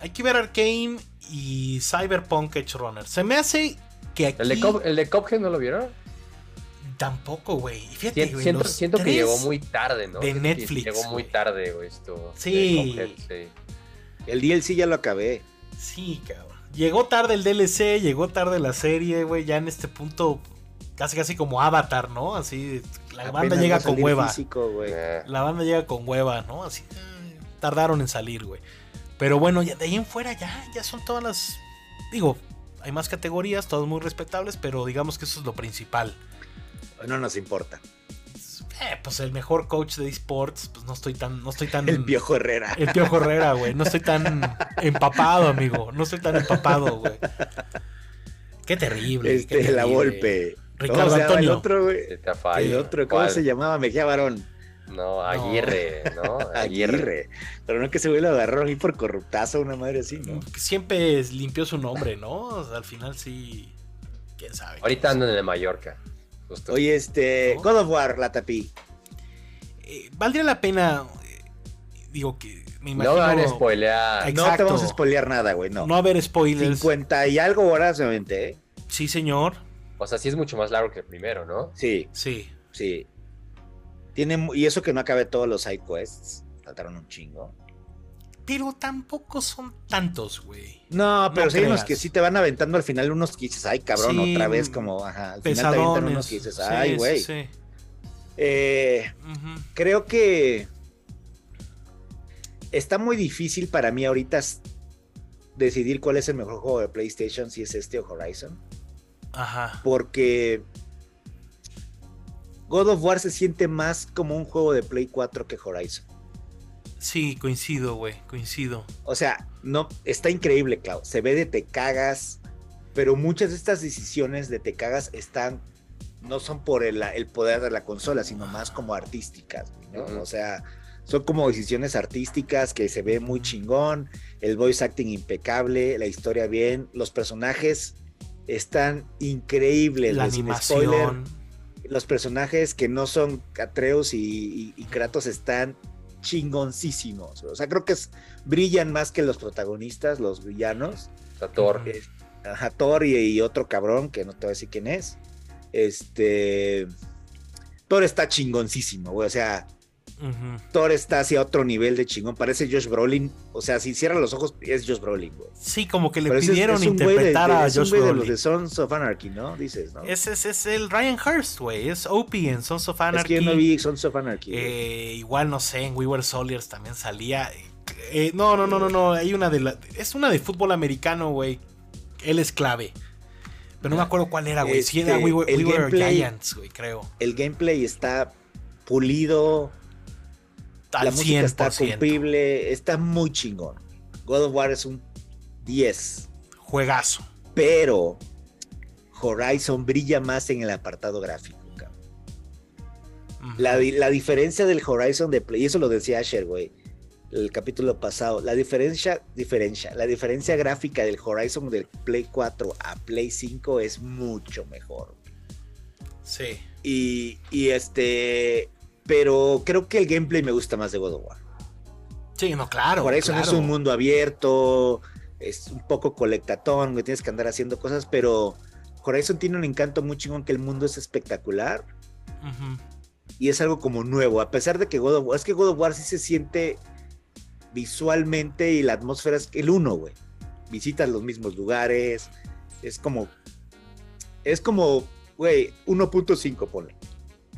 Hay que ver Arkane y Cyberpunk Edge Runner. Se me hace que aquí. ¿El de, Cop ¿El de Cophead no lo vieron? Tampoco, güey. Fíjate, güey. Siento, siento que llegó muy tarde, ¿no? De Netflix. Llegó muy tarde, güey. Esto. Sí. sí. El DLC ya lo acabé. Sí, cabrón. Llegó tarde el DLC, llegó tarde la serie, güey. Ya en este punto, casi casi como Avatar, ¿no? Así, la banda llega con hueva. Eh. La banda llega con hueva, ¿no? Así, eh, tardaron en salir, güey. Pero bueno, de ahí en fuera ya, ya son todas las. Digo, hay más categorías, todas muy respetables, pero digamos que eso es lo principal. No nos importa. Eh, pues el mejor coach de esports, pues no estoy tan, no estoy tan. El Piojo Herrera. El Piojo Herrera, güey. No estoy tan empapado, amigo. No estoy tan empapado, güey. Qué terrible. Este, la golpe. Ricardo Antonio. El otro, güey. El otro, ¿cómo se llamaba? Mejía Varón. No, Aguirre, ¿no? *laughs* Aguirre. Pero no es que se güey lo agarraron ahí por corruptazo, una madre así, ¿no? Siempre limpió su nombre, ¿no? al final sí. ¿Quién sabe? Ahorita andan en Mallorca. Oye, este, God of War, la tapí. Eh, valdría la pena, eh, digo que me imagino. No van a spoilear. No te vamos a spoilear nada, güey, no. No haber spoilers. 50 y algo horas, obviamente, ¿eh? Sí, señor. O sea, sí es mucho más largo que el primero, ¿no? Sí. Sí. Sí. Tiene, y eso que no acabe todos los side quests. Faltaron un chingo. Pero tampoco son tantos, güey. No, pero sí hay unos que sí te van aventando al final unos que dices, ay, cabrón, otra vez, como, ajá. Al final te aventan unos que dices, ay, güey. Sí, eh, Creo que está muy difícil para mí ahorita decidir cuál es el mejor juego de PlayStation, si es este o Horizon. Ajá. Porque God of War se siente más como un juego de Play 4 que Horizon. Sí, coincido, güey, coincido. O sea, no, está increíble, Clau. Se ve de te cagas, pero muchas de estas decisiones de te cagas están, no son por el, poder de la consola, sino más como artísticas, ¿no? O sea, son como decisiones artísticas que se ve muy chingón, el voice acting impecable, la historia bien, los personajes están increíbles. La animación. los personajes que no son Atreus y Kratos están chingoncísimos. O sea, creo que es, brillan más que los protagonistas, los villanos. Thor. Ajá, Thor y, otro cabrón que no te voy a decir quién es. Este. Thor está chingoncísimo, güey. O sea, Thor está hacia otro nivel de chingón. Parece Josh Brolin. O sea, si cierra los ojos, es Josh Brolin, güey. Sí, como que le pidieron interpretar a Josh Brolin. de los de Sons of Anarchy, ¿no? Dices, ¿no? Ese es, el Ryan Hurst, güey. Es Opie en Sons of Anarchy. Es que yo no vi Sons of Anarchy. Eh, igual, no sé, en We Were Soldiers también salía. Eh, no, no, no, no, no. Hay una de la, es una de fútbol americano, güey. Él es clave. Pero no me acuerdo cuál era, güey. Si era We, Were, Giants, güey, creo. El gameplay está pulido. La música está cumplible. Está muy chingón. God of War es un 10. Juegazo. Pero Horizon brilla más en el apartado gráfico. La, la, diferencia del Horizon de Play, y eso lo decía Asher, güey el capítulo pasado, la diferencia, diferencia, la diferencia gráfica del Horizon del Play 4 a Play 5 es mucho mejor. Sí. Y, y este, pero creo que el gameplay me gusta más de God of War. Sí, no, claro. Horizon es un mundo abierto, es un poco colectatón, que tienes que andar haciendo cosas, pero Horizon tiene un encanto muy chingón que el mundo es espectacular. Y es algo como nuevo, a pesar de que God of War, es que God of War sí se siente visualmente y la atmósfera es el uno, güey. Visitas los mismos lugares, es como, es como, güey, 1.5 ponle,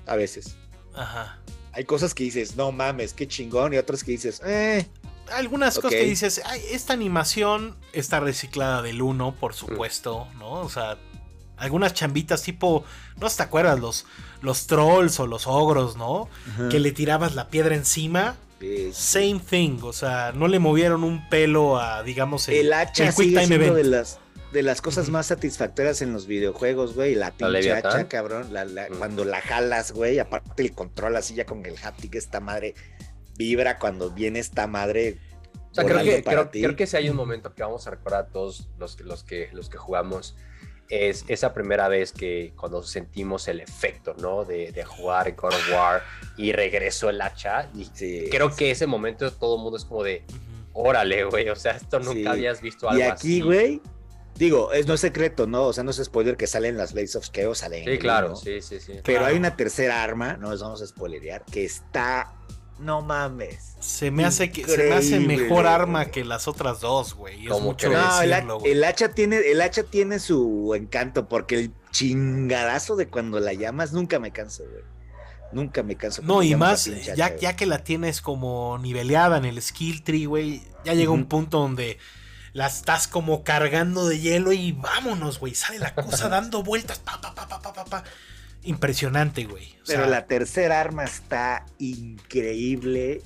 a veces. Ajá. Hay cosas que dices, no mames, qué chingón, y otras que dices, eh. Algunas cosas que dices, esta animación está reciclada del 1, por supuesto, ¿no? O sea, algunas chambitas tipo, no te acuerdas, los, los trolls o los ogros, ¿no? Que le tirabas la piedra encima Same thing, o sea, no le movieron un pelo a, digamos, el, hacha sigue siendo de las de las cosas más satisfactorias en los videojuegos, güey, la pinche hacha, cabrón, cuando la jalas, güey, aparte el control así ya con el haptic, esta madre vibra cuando viene esta madre. O sea, creo que, creo, creo, que si hay un momento que vamos a recordar a todos los, los, que, los que jugamos es esa primera vez que cuando sentimos el efecto, ¿no? De, de jugar God of War y regresó el hacha. Y creo que ese momento todo el mundo es como de, órale, güey, o sea, esto nunca habías visto algo así. Y aquí, güey, digo, es no es secreto, ¿no? O sea, no es spoiler que salen las Blades of Chaos, salen. Sí, claro, sí, sí, sí. Pero hay una tercera arma, no les vamos a spoilerear, que está no mames. Se me hace que se me hace mejor arma que las otras dos, güey. Es mucho no, el, hacha tiene el hacha tiene su encanto porque el chingadazo de cuando la llamas nunca me canso, güey. Nunca me canso. No, y más, ya, ya que la tienes como niveleada en el skill tree, güey, ya llega un punto donde la estás como cargando de hielo y vámonos, güey. Sale la cosa *laughs* dando vueltas, pa, pa, pa, pa, pa, pa impresionante, güey. Pero la tercera arma está increíble.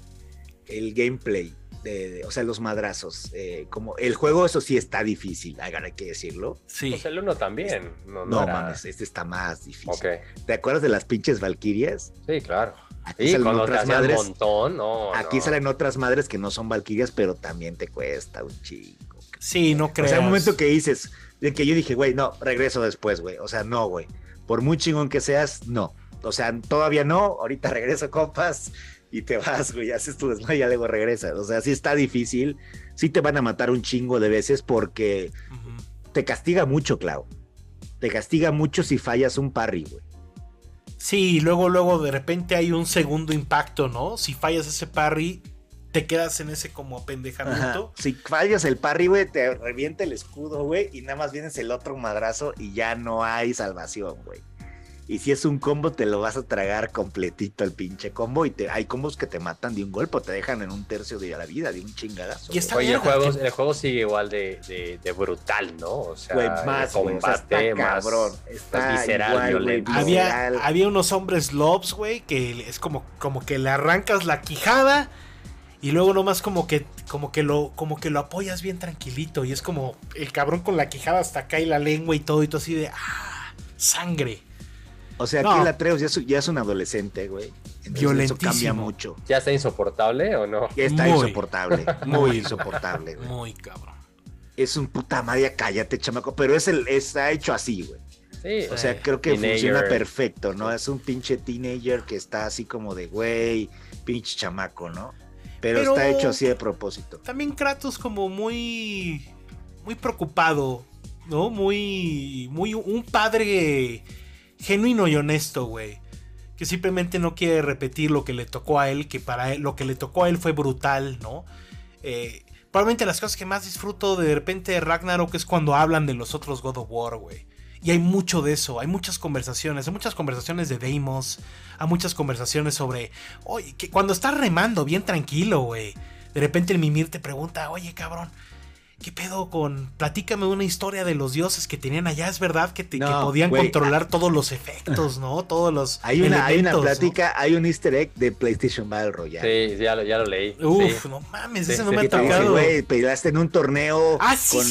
El gameplay. De, o sea, los madrazos. Eh, como el juego, eso sí está difícil, hay que decirlo. Sí. Pues el uno también. No, mames, este está más difícil. ¿Te acuerdas de las pinches Valkyrias? Sí, claro. Aquí salen otras madres. Montón, aquí salen otras madres que no son Valkyrias, pero también te cuesta un chico. Sí, no creo. O sea, un momento que dices, de que yo dije, güey, no, regreso después, güey. O sea, no, güey por muy chingón que seas, no. O sea, todavía no, ahorita *laughs* regreso, compas, y te vas, güey, haces tu desmadre y ya luego regresas. O sea, sí está difícil, sí te van a matar un chingo de veces porque te castiga mucho, Clau. Te castiga mucho si fallas un parry, güey. Sí, luego, luego de repente hay un segundo impacto, ¿no? Si fallas ese parry, te quedas en ese como apendejamiento. Si fallas el parry, güey, te revienta el escudo, güey, y nada más vienes el otro madrazo y ya no hay salvación, güey. Y si es un combo, te lo vas a tragar completito el pinche combo. Y te, hay combos que te matan de un golpe, te dejan en un tercio de la vida, de un chingadazo. Y está Oye, el juego, el juego sigue igual de, brutal, ¿no? O sea, güey, más, combate, más, cabrón. Está visceral, Había, había unos hombres lobs, güey, que es como, como que le arrancas la quijada y luego nomás como que, como que lo, como que lo apoyas bien tranquilito. Y es como el cabrón con la quijada hasta acá y la lengua y todo, y todo así de ah, sangre. O sea, aquí la Atreus ya es, ya es un adolescente, güey. Violentísimo. Eso cambia mucho. ¿Ya está insoportable o no? Ya está insoportable. *laughs* Muy insoportable, güey. Muy cabrón. Es un puta madre, cállate, chamaco. Pero es el, está hecho así, güey. Sí, o sea, creo que funciona perfecto, ¿no? Es un pinche teenager que está así como de, güey, pinche chamaco, ¿no? Pero, está hecho así de propósito. También Kratos como muy muy preocupado, ¿no? Muy muy un padre genuino y honesto, güey. que simplemente no quiere repetir lo que le tocó a él, que para él, lo que le tocó a él fue brutal, ¿no? Eh, probablemente las cosas que más disfruto de repente de Ragnarok es cuando hablan de los otros God of War, güey. Y hay mucho de eso, hay muchas conversaciones, hay muchas conversaciones de Deimos, hay muchas conversaciones sobre, oye, que cuando estás remando bien tranquilo, güey, de repente el Mimir te pregunta, oye, cabrón, ¿Qué pedo con.? Platícame una historia de los dioses que tenían allá. Es verdad que, te, podían controlar todos los efectos, ¿no? Todos los. *laughs* Hay una, hay una plática, hay un easter egg de PlayStation Battle Royale. Sí, ya lo, ya lo leí. Uf, no mames, ese no me ha tocado. Güey, peleaste en un torneo ah, con,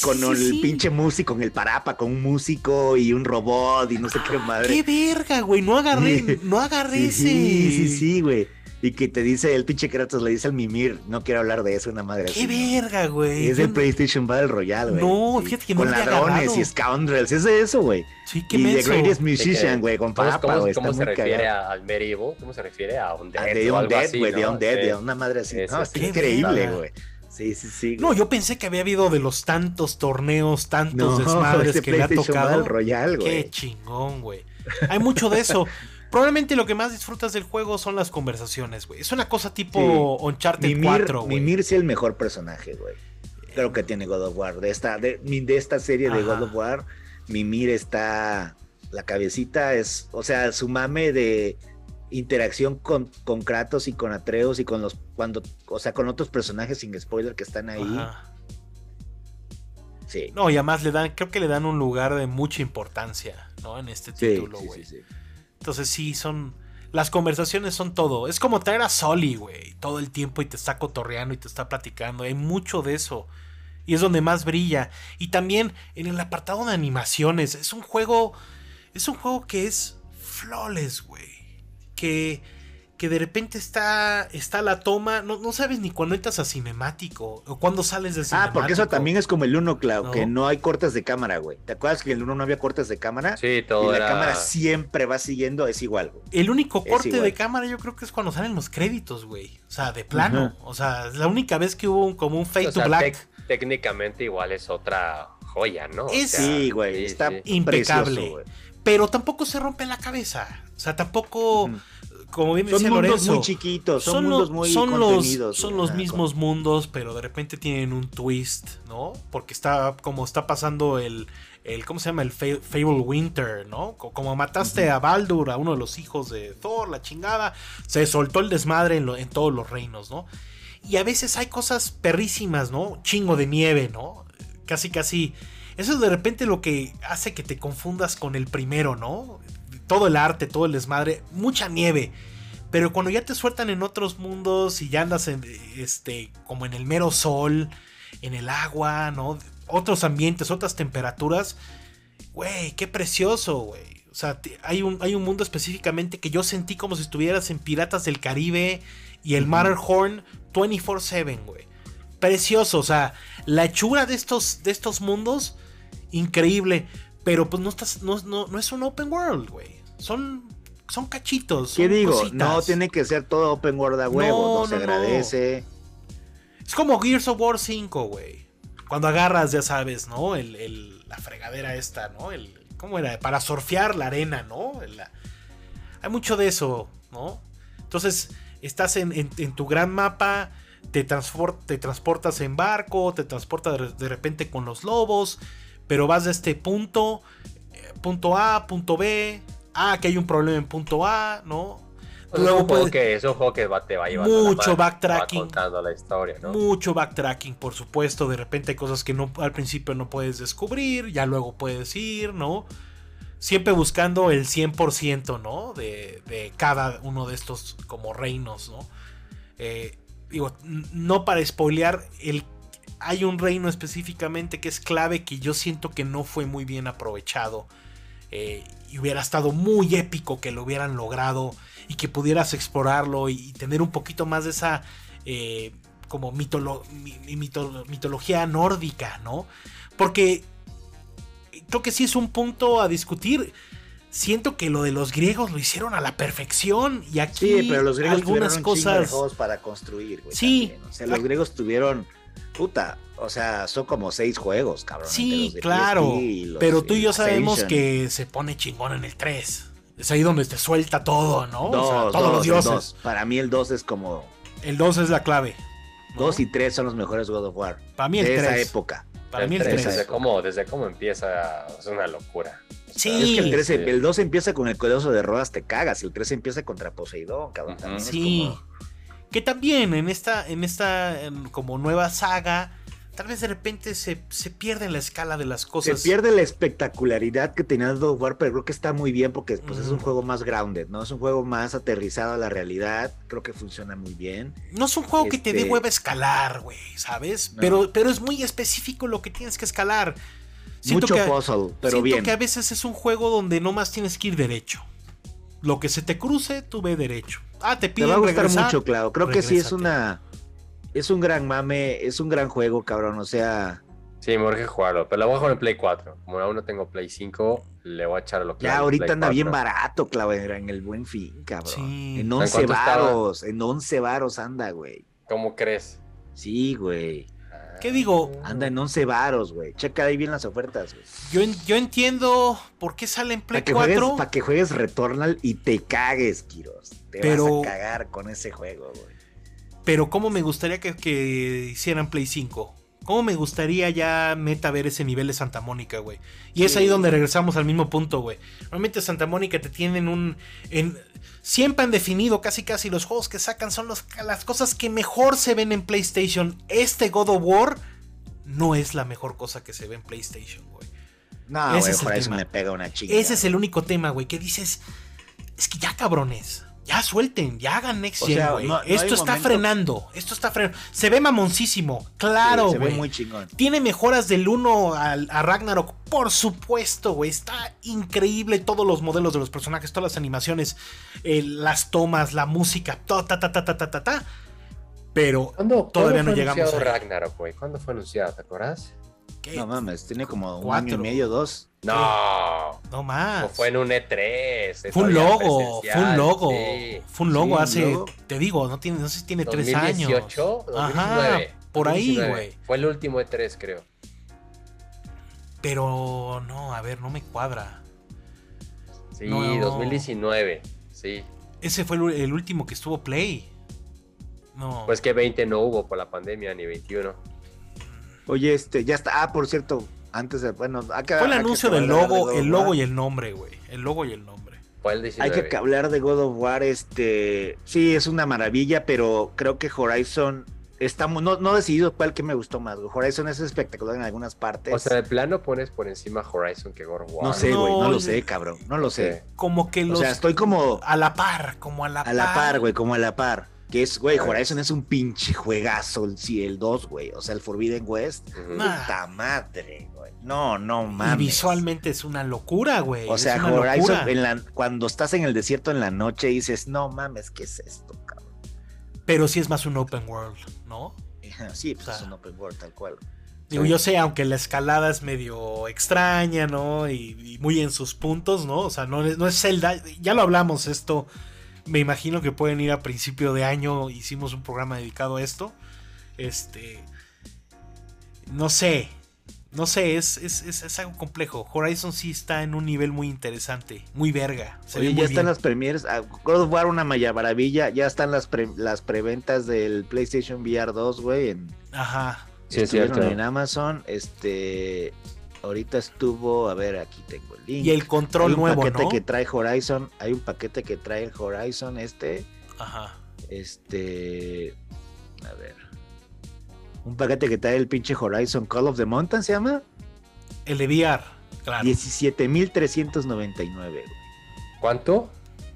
con, el pinche músico, con el parapa, con un músico y un robot y no sé qué madre. ¡Qué verga, güey! No agarré, *laughs* no agarré ese. Sí, sí, sí, güey y que te dice el pinche Kratos, le dice al Mimir, no quiero hablar de eso, una madre ¡Qué verga, güey! Es el PlayStation Battle Royale, güey. No, fíjate que no Con ladrones y scoundrels, es de eso, güey. Sí, qué Y The Greatest Musician, güey, con Papa, güey. ¿Cómo, se refiere al Medieval? ¿Cómo se refiere a un Dead? De un Dead, güey, de un Dead, de una madre así. no, es increíble, güey. Sí, sí, sí. No, yo pensé que había habido de los tantos torneos, tantos *laughs* desmadres este que le ha tocado. Royale, güey. Qué chingón, güey. Hay mucho de eso. *laughs* Probablemente lo que más disfrutas del juego son las conversaciones, güey. Es una cosa tipo Uncharted 4, güey. Mimir es el mejor personaje, güey. Creo que tiene God of War. De esta, de, esta serie de God of War, Mimir está. La cabecita es. O sea, su mame de interacción con, con Kratos y con Atreus y con los. cuando O sea, con otros personajes sin spoiler que están ahí. Sí. No, y además le dan, creo que le dan un lugar de mucha importancia, ¿no? En este título, güey. Sí, sí, sí. Entonces sí, son... Las conversaciones son todo. Es como traer a Soli, güey. Todo el tiempo y te está cotorreando y te está platicando. Hay mucho de eso. Y es donde más brilla. Y también en el apartado de animaciones. Es un juego... Es un juego que es flawless, güey. Que que de repente está, está la toma, no, no sabes ni cuándo entras a cinemático o cuándo sales de cinemático. Ah, porque eso también es como el uno, Clau, que no hay cortes de cámara, güey. ¿Te acuerdas que en el uno no había cortes de cámara? Sí, todo. Y la cámara siempre va siguiendo, es igual. El único corte de cámara yo creo que es cuando salen los créditos, güey. O sea, de plano. O sea, es la única vez que hubo un, como un fade to black. técnicamente igual es otra joya, ¿no? sí, güey, está impecable. pero tampoco se rompe la cabeza. O sea, tampoco como bien son mundos muy chiquitos, son, mundos muy son los, son los mismos mundos, pero de repente tienen un twist, ¿no? Porque está como está pasando el, el ¿cómo se llama? El Fable Winter, ¿no? Como mataste a Baldur, a uno de los hijos de Thor, la chingada, se soltó el desmadre en, en todos los reinos, ¿no? Y a veces hay cosas perrísimas, ¿no? Chingo de nieve, ¿no? Casi, casi. Eso es de repente lo que hace que te confundas con el primero, ¿no? Todo el arte, todo el desmadre, mucha nieve. Pero cuando ya te sueltan en otros mundos y ya andas en, este, como en el mero sol, en el agua, ¿no? Otros ambientes, otras temperaturas. Güey, qué precioso, güey. O sea, hay un, hay un mundo específicamente que yo sentí como si estuvieras en Piratas del Caribe y el Matterhorn 24/7, güey. Precioso, o sea, la hechura de estos, de estos mundos, increíble. Pero pues no, estás, no, no es un open world, güey son, son cachitos. ¿Qué digo? No tiene que ser todo open world a huevo, no, se agradece. Es como Gears of War 5, güey. Cuando agarras, ya sabes, ¿no? El, la fregadera esta, ¿no? El, ¿Cómo era? Para surfear la arena, ¿no? hay mucho de eso, ¿no? Entonces, estás en, tu gran mapa, te, te, transportas en barco, te transportas de, repente con los lobos, pero vas de este punto, eh, punto A, punto B, ah, que hay un problema en punto A, ¿no? Luego es un que, es un juego que te va a llevar mucho backtracking, contando la historia, ¿no? Mucho backtracking, por supuesto. De repente hay cosas que no, al principio no puedes descubrir, ya luego puedes ir, ¿no? Siempre buscando el 100%, ¿no? De, de, cada uno de estos como reinos, ¿no? Eh, digo, no para spoilear, el, hay un reino específicamente que es clave que yo siento que no fue muy bien aprovechado eh, y hubiera estado muy épico que lo hubieran logrado y que pudieras explorarlo y, tener un poquito más de esa eh, como mitología nórdica, ¿no? Porque creo que sí es un punto a discutir. Siento que lo de los griegos lo hicieron a la perfección y aquí sí, pero los griegos algunas cosas para construir. sí, o sea, los griegos tuvieron puta, o sea, son como seis juegos, cabrón. Sí, claro. Pero tú y yo sabemos que se pone chingón en el 3. Es ahí donde te suelta todo, ¿no? todos los dioses. Para mí el 2 es como. El 2 es la clave. 2 y 3 son los mejores God of War. Para mí el de 3. esa época. Para mí el 3. Desde cómo, desde cómo empieza es una locura. sí. Es que el, el 2 empieza con el coloso de rodas, te cagas. El 3 empieza contra Poseidón, cabrón. sí. Que también en esta, en esta como nueva saga tal vez de repente se, se pierde la escala de las cosas. Se pierde la espectacularidad que tenía God of War, pero creo que está muy bien porque pues, es un juego más grounded, ¿no? Es un juego más aterrizado a la realidad. Creo que funciona muy bien. No es un juego que te dé este hueva escalar, güey, ¿sabes? Pero, pero es muy específico lo que tienes que escalar. Siento Mucho que, puzzle, pero siento que a veces es un juego donde no más tienes que ir derecho. Lo que se te cruce, tú ve derecho. Ah, te piden Te va a gustar mucho, claro. Creo que sí es una es un gran mame, es un gran juego, cabrón. O sea. Sí, me urge jugarlo, pero lo voy a jugar en Play 4. Como aún no tengo Play 5, le voy a echar lo que Ya, ahorita anda bien barato, claro, en el buen fin, cabrón. Sí. En 11 varos, en 11 varos anda, güey. ¿Cómo crees? Sí, güey. ¿Qué digo? Anda en 11 varos, güey. Checa ahí bien las ofertas, güey. Yo, yo entiendo por qué sale en Play 4. para que juegues Returnal y te cagues, Kiros. Te Pero... vas a cagar con ese juego, güey. Pero cómo me gustaría que, hicieran Play 5. ¿Cómo me gustaría ya meta ver ese nivel de Santa Mónica, güey? Y es ahí donde regresamos al mismo punto, güey. Normalmente Santa Mónica te tienen un... En, siempre han definido casi casi los juegos que sacan son las cosas que mejor se ven en PlayStation. Este God of War no es la mejor cosa que se ve en PlayStation, güey. No, Ese güey, es me pega una chica. Ese es el único tema, güey, que dices... Es que ya cabrones ya suelten, ya hagan Next güey. esto está frenando, esto está frenando. Se ve mamoncísimo, claro, güey. se ve muy chingón. Tiene mejoras del 1 al, a Ragnarok, por supuesto, güey. Está increíble todos los modelos de los personajes, todas las animaciones, eh, las tomas, la música, ta, ta, ta, ta, ta, ta, ta. Pero todavía no llegamos a Ragnarok, güey? ¿Cuándo fue anunciado? ¿Te acuerdas? No mames, tiene como un año y medio, dos. No. No más. fue en un E3. Fue un logo, fue un logo. Fue un logo hace, te digo, no, tiene, no sé si tiene tres años. 2018, 2019. por ahí, güey. Fue el último E3, creo. Pero no, a ver, no me cuadra. Sí, 2019, sí. Ese fue el, el, último que estuvo Play. No. Pues que 20 no hubo por la pandemia, ni 21. Oye, este, ya está. Ah, por cierto, antes de, bueno, acá, Fue el anuncio del logo, el logo y el nombre, güey. El logo y el nombre. Fue el Hay que hablar de God of War, este, sí, es una maravilla, pero creo que Horizon está no, no decidido cuál que me gustó más. Horizon es espectacular en algunas partes. O sea, de plano pones por encima Horizon que God of War. No sé, güey, no, lo sé, cabrón, no lo sé. Como que los... O sea, estoy como... A la par, como a la par. A la par, güey, como a la par. Que es, güey, Horizon es un pinche juegazo, el, el 2, güey. O sea, el Forbidden West. Puta madre, güey. No, no mames. Y visualmente es una locura, güey. O sea, Horizon, en la, cuando estás en el desierto en la noche dices, no mames, ¿qué es esto, cabrón? Pero sí es más un open world, ¿no? Sí, pues es un open world tal cual. Digo, yo sé, aunque la escalada es medio extraña, ¿no? Y, muy en sus puntos, ¿no? O sea, no, no es Zelda. Ya lo hablamos esto me imagino que pueden ir a principio de año. Hicimos un programa dedicado a esto. Este. No sé. No sé, es, es, algo complejo. Horizon sí está en un nivel muy interesante, muy verga. Se ya están las premieres. Ah, God of War, una maravilla. Ya están las, las preventas del PlayStation VR 2, güey. Ajá. Sí, es cierto. En Amazon. Este ahorita estuvo, a ver, aquí tengo el link. Y el control hay un paquete que trae Horizon, hay un paquete que trae el Horizon este. Ajá. Este, a ver. Un paquete que trae el pinche Horizon Call of the Mountain se llama? El de VR, claro. 17.399. ¿Cuánto?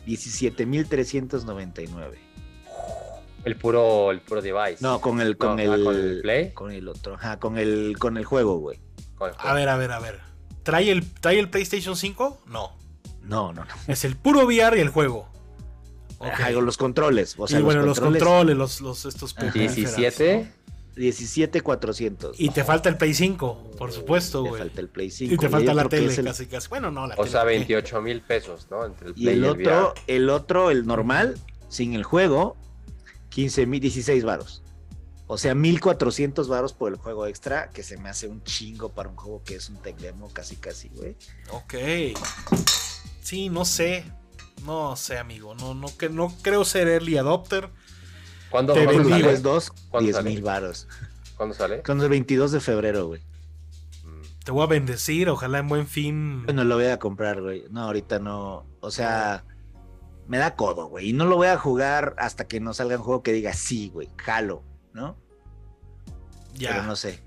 17.399. El puro, el puro device. No, con el, con, el, ah, con el play. Con el otro, ajá, con el, con el juego, güey. A ver, a ver, a ver. ¿Trae el, ¿Trae el PlayStation 5? No. No, no, no. Es el puro VR y el juego. Okay. los controles. O sea, y bueno, los controles, los, los estos 17. 17,400. Y te falta el Play 5, por supuesto, güey. Te falta el Play 5. Y te falta la tele, casi, casi. Bueno, no, la O sea, 28 mil pesos, ¿no? Entre el Play y el, otro, el otro, el normal, sin el juego, 15 mil, 16 varos. O sea, 1400 varos por el juego extra, que se me hace un chingo para un juego que es un tech demo casi casi, güey. Ok. Sí, no sé. No sé, amigo. No, no, que, no creo ser early adopter. ¿Cuándo, Te ¿cuándo vendí sale? los dos, ¿Cuándo 10 sale? mil varos. ¿Cuándo sale? Con el 22 de febrero, güey. Te voy a bendecir. Ojalá en buen fin. No lo voy a comprar, güey. No, ahorita no. O sea, me da codo, güey. Y no lo voy a jugar hasta que no salga un juego que diga sí, güey. Jalo, ¿no? Ya. Pero no sé.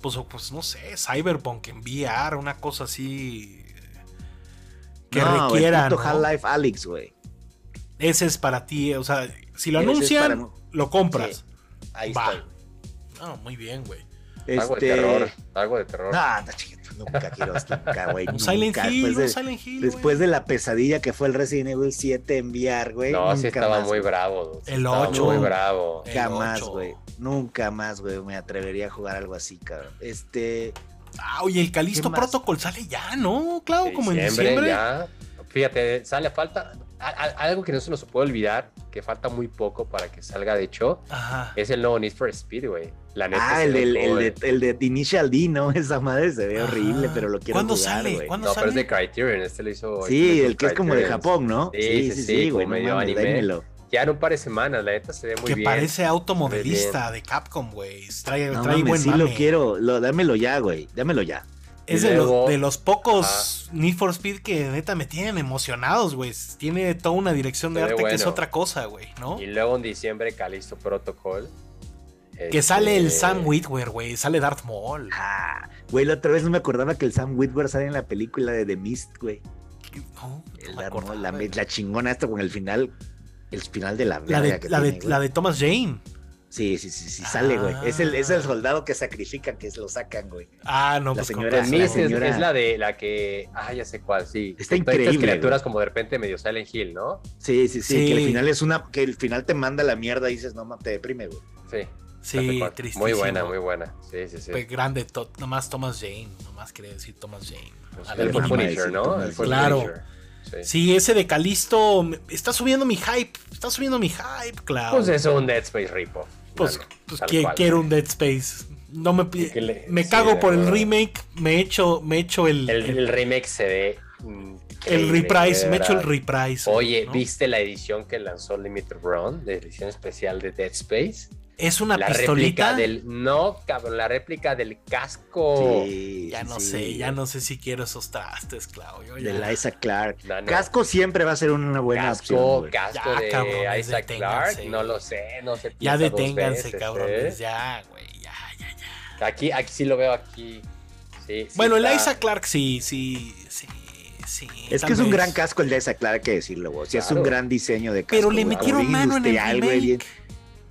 Pues, pues no sé. Cyberpunk en VR. Una cosa así. Que no, requiera. El puto ¿no? Half-Life Alyx, güey. Ese es para ti. O sea, si lo Ese anuncian, para- lo compras. Ahí Va. está. No, muy bien, güey. Algo de Este- terror. Algo de terror. No, no, chiquito, nunca quiero *laughs* nunca, güey. Un nunca. Silent Hill, Después de, un Silent Hill. después güey. de la pesadilla que fue el Resident Evil 7 en VR, güey. no, sí nunca estaba más, muy bravo. dude. Sí El estaba ocho. Muy bravo. Jamás, ocho. güey. Nunca más, güey. Me atrevería a jugar algo así, cabrón. Este. Ah, oye, el Calisto ¿Qué más? Protocol sale ya, ¿no? Claro, como en diciembre ya. Fíjate, sale falta. A- a- algo que no se nos puede olvidar, que falta muy poco para que salga, de hecho, Ajá. es el nuevo Need for Speed, güey. La neta. Ah, el, del- el, de, el de Initial D, ¿no? *laughs* Esa madre se ve Ajá. horrible, pero lo quiero ¿Cuándo jugar, sale? güey. ¿Cuándo No, pero es de Criterion. Este lo hizo. Sí, el que es como de. Japón, ¿no? Sí, sí, sí, güey. como no medio mames, anime. dámelo. Ya en un par de semanas, la neta se ve muy que bien. parece automodelista de Capcom, güey. Trae, No trae mames, buen sí mame. lo quiero. Lo, dámelo ya, güey. Dámelo ya. Es de, lo- luego- de los pocos Need for Speed que neta me tienen emocionados, güey. Tiene toda una dirección de arte que es otra cosa, güey, ¿no? Y luego en diciembre, Calisto Protocol. Que Este, sale el Sam Witwer, güey. Sale Darth Maul. Ah, güey, la otra vez no me acordaba que el Sam Witwer sale en la película de The Mist, güey. No, El no me Darth Maul, acordaba, la, chingona esta con el final. El final de la La de, que la, de, tiene, güey. la de Thomas Jane. Sí, sí, sí, sí, sale, güey. Es, el, es Ah. el soldado que sacrifican, que lo sacan, güey. Ah, no, La pues señora- razón. Mist es, señora- es la de la que. Ah, ya sé cuál, sí. Está todas estas increíble, criaturas güey. como de repente medio Silent Hill, ¿no? Sí, sí, sí, Sí. Que el final es una. Que el final te manda la mierda y dices, no, te deprime, güey. Sí. Sí, tristísimo. Muy buena, muy buena. Sí, sí, sí. Fue grande, to- nomás Thomas Jane. Nomás quería decir Thomas Jane. Pues mamá, Punisher, sí, ¿no? Thomas Claro. Punisher. Sí. Sí, ese de Calisto está subiendo mi hype. Está subiendo mi hype, claro. Pues es un Dead Space ripo. Pues, Dale, pues, tal ¿quién cual. quiere un Dead Space? No me le- me cago por el remake, me echo, me echo el, El, el, el remake se ve. el reprise, me echo el reprise. Oye, ¿no? ¿viste la edición que lanzó Limited Run? De edición especial de Dead Space. Es una la pistolita. réplica del. No, cabrón, la réplica del casco. Sí. Ya no sí. sé, ya no sé si quiero esos trastes, Claudio. ya. De Liza Clark. No, no. Casco siempre va a ser una buena casco, opción. güey. casco Ya, de cabrones, Isaac. Clark. No lo sé, no sé. Ya deténganse, cabrones. Ya, güey, ya, ya, ya. Aquí, aquí sí lo veo aquí. Sí, sí Bueno, el Isaac Clark sí, sí, sí, sí. Es que es un vez. gran casco el de Liza Clark, hay que decirlo, güey. Sí, es un Claro. gran diseño de casco. Pero le metieron mano en el industrial, güey, bien- remake.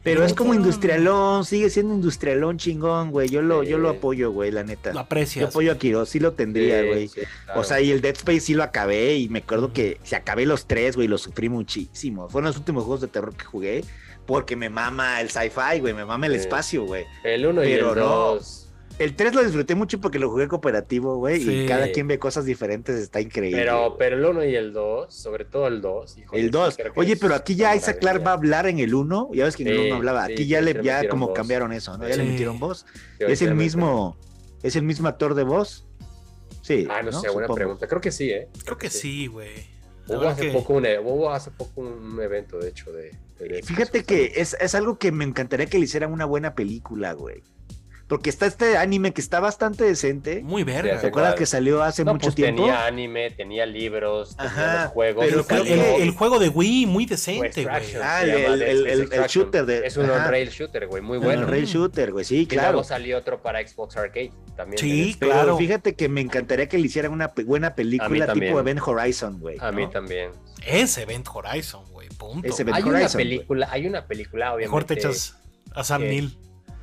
Pero es como industrialón, sigue siendo industrialón chingón, güey. Yo lo, yo lo apoyo, güey, la neta. Lo Yo aprecias. apoyo a Kiro, sí lo tendría, Sí, güey. sí, claro. O sea, y el Dead Space sí lo acabé y me acuerdo que se acabé los tres, güey, lo sufrí muchísimo. Fueron los últimos juegos de terror que jugué porque me mama el sci-fi, güey, me mama el Sí. espacio, güey. el 1 y pero el no. 2. El 3 lo disfruté mucho porque lo jugué cooperativo, güey, Sí. y cada quien ve cosas diferentes, está increíble. Pero, pero el 1 y el 2, sobre todo el 2. híjole, el sí 2. creo que Oye, es pero aquí ya Isaac Clark va a hablar en el 1. Ya ves que en el Sí, 1 hablaba. Aquí sí, ya, le, ya como voz. cambiaron eso, ¿no? Ya le metieron voz. Sí, ¿Es el mismo es el mismo actor de voz? Sí. Ah, no, sé, buena Supongo. pregunta. Creo que sí, ¿eh? Creo que sí, güey. Hubo hace, que- poco un, e- hubo hace poco un evento, de hecho, de... de Fíjate que es, es algo que me encantaría que le hicieran una buena película, güey. Porque está este anime que está bastante decente. Muy sé ¿Te acuerdas que salió hace No, mucho pues tiempo? tenía anime, tenía libros, tenía Ajá, los juegos. pero El, creo el- que- el juego de Wii, muy decente, güey. Ah, el- shooter de- Es un on-rail shooter, güey, muy El bueno. Rail Shooter, güey, sí, Y claro. luego salió otro para Xbox Arcade también. Sí, Pero claro. fíjate que me encantaría que le hicieran una buena película tipo Event Horizon, güey. A mí también. Es Event Horizon, güey. Punto. Ese Event Hay una Horizon, película, hay una película, obviamente. Mejor te echas a Sam que- Neill.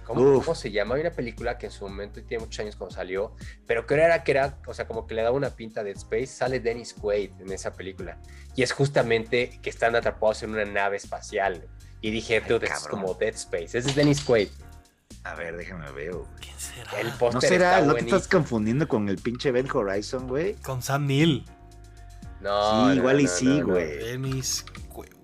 ¿Cómo, se llama? Hay una película que en su momento, y tiene muchos años cuando salió, pero creo era que era, o sea, como que le daba una pinta de Dead Space. Sale Dennis Quaid en esa película. Y es justamente que están atrapados en una nave espacial. Y dije, Ay, dude, es como Dead Space. Ese es Dennis Quaid. A ver, déjame ver. güey. ¿Quién será? El ¿No será? está ¿No te estás confundiendo con el pinche Event Horizon, güey? Con Sam Neill. No, Sí, no, igual y no, sí, no, no. güey. Dennis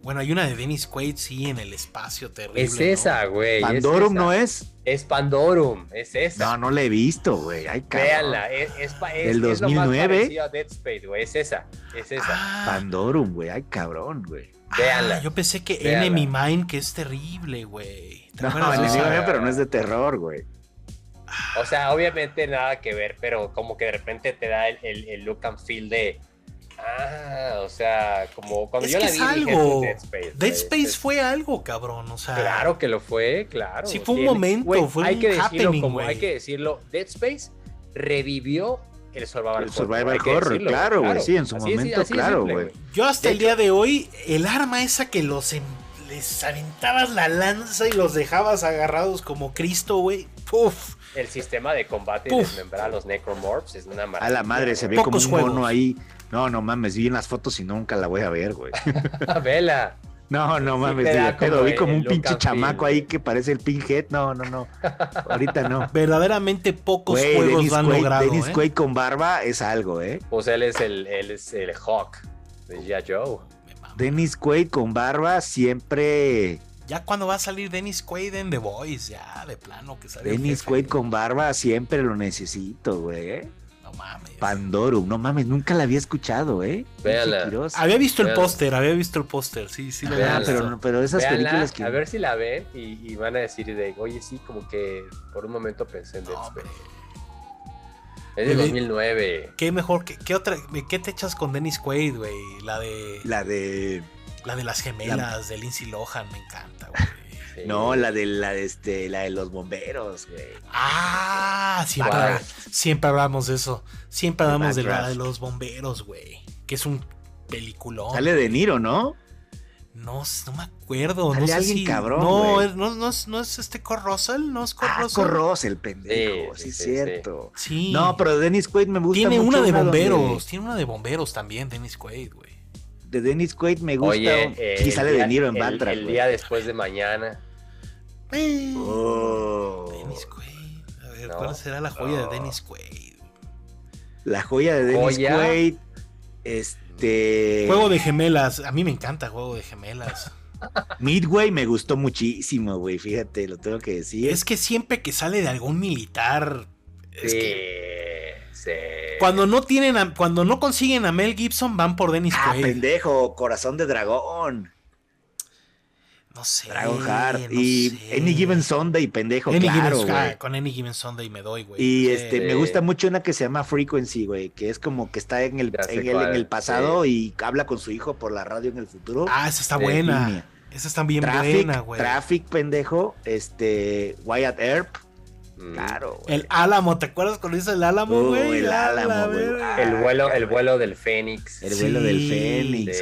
Bueno, hay una de Dennis Quaid, sí, en el espacio terrible. Es esa, güey. Pandorum esa. no es. Es Pandorum, es esa. No, no la he visto, güey. Ay, Véanla, es, es, es, El 2009. Es a Dead Space, güey. Es esa, es esa. Ah. Pandorum, güey. Ay, cabrón, güey. Véanla. Ah, yo pensé que Enemy Mine, que es terrible, güey. No, Enemy Mine, pero no es de terror, güey. O sea, obviamente nada que ver, pero como que de repente te da el, el, look and feel de. Ah, o sea, como cuando yo la vi, algo. Dead Space. Dead Space fue algo, cabrón. O sea, claro que lo fue, claro. Sí, fue un momento, fue hay un que decirlo, como Hay que decirlo, Dead Space revivió el survival, el survival horror. claro, güey, sí, en su momento, claro, güey. Yo hasta el día de hoy, el arma esa que los em, les aventabas la lanza y los dejabas agarrados como Cristo, güey. Puf el sistema de combate y desmembrar a los necromorphs es una maravilla. A la madre, se ve como un mono ahí. No, no mames, vi en las fotos y nunca la voy a ver, güey. *laughs* Vela. No, no mames, pero vi como un pinche chamaco ahí que parece el Pinhead. No, no, no. Ahorita no. *laughs* Verdaderamente pocos juegos han logrado. Dennis ¿eh? Quaid con barba es algo, ¿eh? Pues él es el, él es el Hawk de G.I. Joe. Dennis Quaid con barba siempre ya cuando va a salir Dennis Quaid en The Voice, ya de plano que sale. Dennis Quaid con barba siempre lo necesito, güey. ¿eh? No mames. Pandorum, no mames, nunca la había escuchado, ¿eh? Véala. Había visto el póster, había visto el póster, sí, sí. Lo ah, pero, pero esas películas que... A ver si la ven y, van a decir de, oye, sí, como que por un momento pensé en Dead Space. Es de 2009. ¿Qué mejor? ¿Qué, qué otra? ¿Qué te echas con Dennis Quaid, güey? La de... La de... La de las gemelas de Lindsay Lohan, me encanta, güey. No, la de la de este, la de los bomberos, güey. Ah, siempre, siempre hablamos de eso. Siempre hablamos de la de los bomberos, güey. Que es un peliculón. Sale de Niro, ¿no? No, no me acuerdo. Sale no sé alguien si, cabrón. No, es, no, no, es, no es este Cor Russell, no es Cor ah, Russell. Cor Russell, pendejo, sí, sí, cierto. Sí. No, pero Dennis Quaid me gusta Tiene una de bomberos, tiene una de bomberos también, Dennis Quaid, güey de Dennis Quaid me gusta. Oye, sí, sale de Niro en Bantra. El, día después de mañana. Oh. Dennis Quaid. A ver, ¿cuál será la joya de Dennis Quaid? La joya de Dennis Quaid. Este. Juego de gemelas. A mí me encanta Juego de gemelas. *laughs* Midway me gustó muchísimo, güey. Fíjate, lo tengo que decir. Es que siempre que sale de algún militar. Es que cuando no tienen cuando no consiguen a Mel Gibson, van por Dennis ah, pendejo, corazón de dragón. No sé. Dragonheart. y Any Given Sunday, pendejo, claro, güey. Con Any Given Sunday me doy, güey. Y este, me gusta mucho una que se llama Frequency, güey, que es como que está en el, en el, pasado y habla con su hijo por la radio en el futuro. Ah, esa está buena. Esa está bien buena, güey. Traffic, pendejo. Este, Wyatt Earp. Claro, El Álamo, ¿te acuerdas cuando hizo el Álamo, güey? el Álamo, güey. El vuelo, el vuelo del Fénix. El vuelo del Fénix,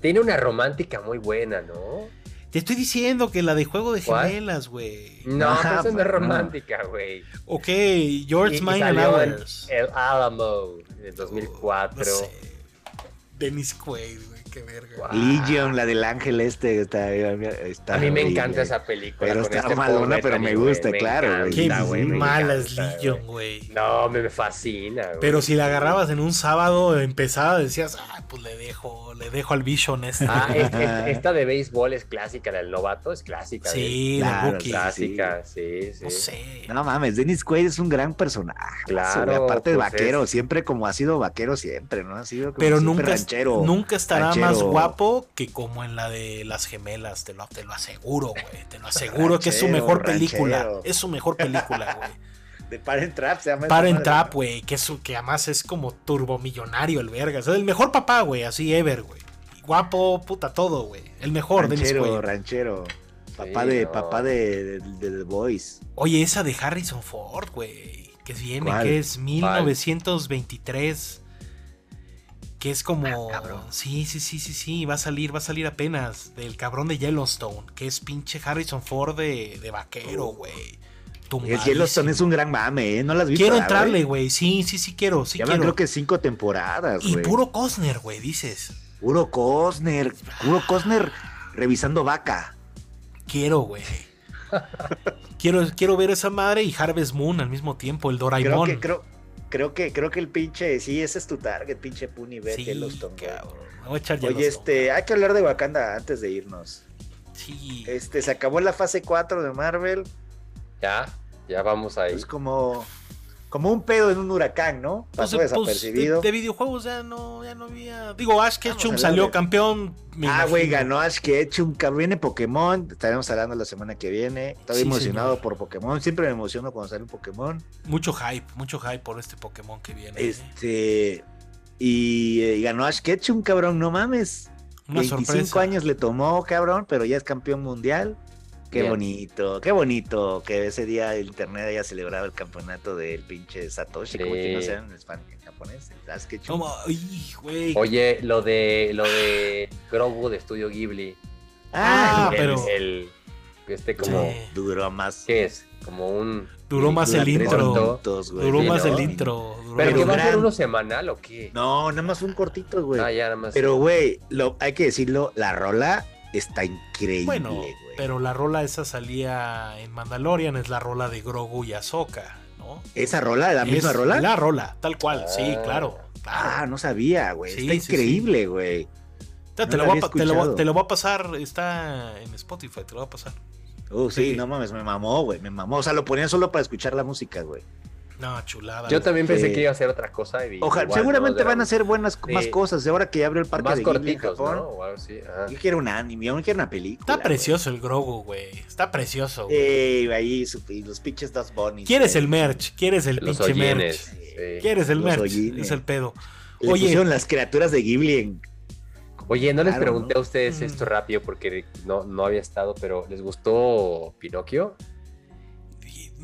Tiene una romántica muy buena, ¿no? Te estoy diciendo que la de Juego de Gemelas, güey. No, no es una romántica, güey. Ok, George Mine and Hours. El Alamo, de 2004. No sé. Dennis Quaid, güey qué verga. Legion, la del ángel este, está, está A mí me encanta esa película. Pero está este malona, pero me gusta, claro, Qué mala es Legion, güey. No, me fascina, güey. Pero si la agarrabas en un sábado empezada, decías, ah, pues le dejo, le dejo al Vision este. Ah, esta de béisbol es clásica, la del novato es clásica. Sí, la rookie. Clásica, sí, sí. No sé. No mames, Dennis Quaid es un gran personaje. Claro. aparte de pues vaquero, siempre como ha sido vaquero siempre, ¿no? Ha sido como pero nunca, ranchero. Nunca estará más guapo que como en la de las gemelas, te lo, te lo aseguro, güey. Te lo aseguro *laughs* que es su mejor película. Es su mejor película, güey. *laughs* De Parent Trap se llama. Parent Trap, güey. Que, que además es como turbomillonario el verga. Es el mejor papá, güey. Así ever, güey. Guapo, puta, todo, güey. El mejor, ranchero, Ranchero, Papá de, papá de, The Boys. Oye, esa de Harrison Ford, güey. Que viene, que es 1923 que es como. Ah, sí, sí, sí, sí, sí. Va a salir, va a salir apenas. Del cabrón de Yellowstone. Que es pinche Harrison Ford de, de vaquero, güey. El Yellowstone es un gran mame, ¿eh? No las viste. Quiero entrarle, güey. Sí, sí, sí quiero. Sí ya quiero. creo que cinco temporadas, Y puro Cosner, güey, dices. Puro Cosner. Puro Cosner revisando vaca. Quiero, güey. *laughs* quiero, quiero ver esa madre y Harvest Moon al mismo tiempo, el Doraemon. Creo que, creo, creo que, creo que el pinche, sí, ese es tu target, pinche Puni, ve sí, Yellowstone. Voy a echar Oye, este, hay que hablar de Wakanda antes de irnos. Sí. Este, se acabó la fase 4 de Marvel. Ya, ya vamos ahí. Es como, como un pedo en un huracán, ¿no? Pues, Pasó pues, desapercibido. de, de videojuegos ya no, ya no había. Digo, Ash Ketchum salió de- campeón. Ah, güey, ganó Ash Ketchum, cabrón. Viene Pokémon, estaremos hablando la semana que viene. Estoy Sí, emocionado señor. por Pokémon. Siempre me emociono cuando sale un Pokémon. Mucho hype, mucho hype por este Pokémon que viene. ¿eh? Este. Y, eh, ganó Ash Ketchum, cabrón, no mames. Una 25 sorpresa. años le tomó, cabrón, pero ya es campeón mundial. Qué Bien. bonito, qué bonito que ese día el internet haya celebrado el campeonato del pinche Satoshi, como que no Sí. sean en español, en japonés. No, ay, güey. Oye, lo de lo de Grogu de Estudio Ghibli. Ah, el, pero- el- este como Sí. Duró más. ¿qué es? Como un Duró más el intro. minutos, güey. Duró Sí, más ¿no? el intro. duró Pero que va a ser uno semanal o qué? No, nada más un cortito, güey. Ah, ya nada más. Pero, güey, lo, hay que decirlo, la rola está increíble, Bueno, güey. Pero la rola esa salía en Mandalorian, es la rola de Grogu y Ahsoka, ¿no? ¿Esa rola, la misma rola? La rola, tal cual, sí, Ah. claro. claro. Ah, no sabía, güey. Sí, está sí, sí. increíble, güey. te, no te la lo voy había a, pa- te, lo, te lo voy a pasar, está en Spotify, te lo voy a pasar. Uh, sí, Sí. no mames, me mamó, güey, me mamó. O sea, lo ponían solo para escuchar la música, güey. No, chulada. Yo también pensé que iba a ser otra cosa. y Ojalá, igual, seguramente ¿no? van a ser buenas Sí. más cosas. Ahora que ya abrió el parque más de Ghibli en cortitos, ajá. yo quiero un anime, yo quiero una película. Está precioso el Grogu, güey. Está precioso, güey. Eh, ahí, su- y los pinches dos bunnies. ¿Quieres el merch? ¿Quieres el Los pinche merch? sí. ¿Quieres el Los merch? Es el pedo. Le Oye. pusieron las criaturas de Ghibli en... Oye, no les pregunté ¿no? a ustedes Mm. esto rápido porque no, no había estado, pero ¿les gustó Pinocchio?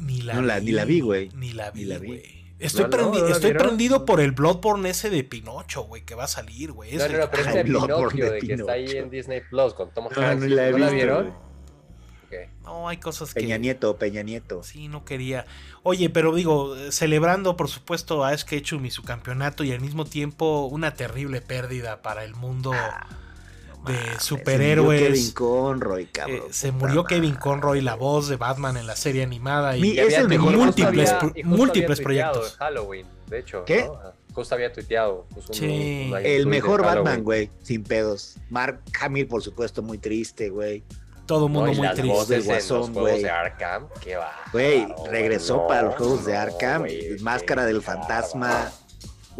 Ni la No la- vi, ni la vi, güey. Ni la vi, Ni la vi. güey. Estoy, No, no, prendi- ¿no la estoy prendido por el Bloodborne ese de Pinocho, güey, que va a salir, güey. No, no, no, pero *laughs* Ah, este el Bloodborne Pinocchio de de que está ahí en Disney Plus con Tom Hanks. no la he ¿No la visto, vieron? No, hay cosas que... Peña Nieto, Peña Nieto. Sí, no quería. Oye, pero digo, celebrando por supuesto a Ash Ketchum y su campeonato y al mismo tiempo una terrible pérdida para el mundo. Ah, de superhéroes. Se murió Kevin Conroy, Eh, cabrón. se puta murió madre. Kevin Conroy, la voz de Batman en la serie animada. Y es el mejor múltiples había- múltiples proyectos. en Halloween, de hecho. ¿Qué? ¿no? Justo había tuiteado. puso un- Sí. un- un El mejor Batman, güey, sin pedos. Mark Hamill, por supuesto, muy triste, güey. todo el No, mundo y muy las triste. voces Guasón, los juegos güey. de Arkham, qué va. Güey, regresó para los juegos de Arkham, Máscara del Fantasma.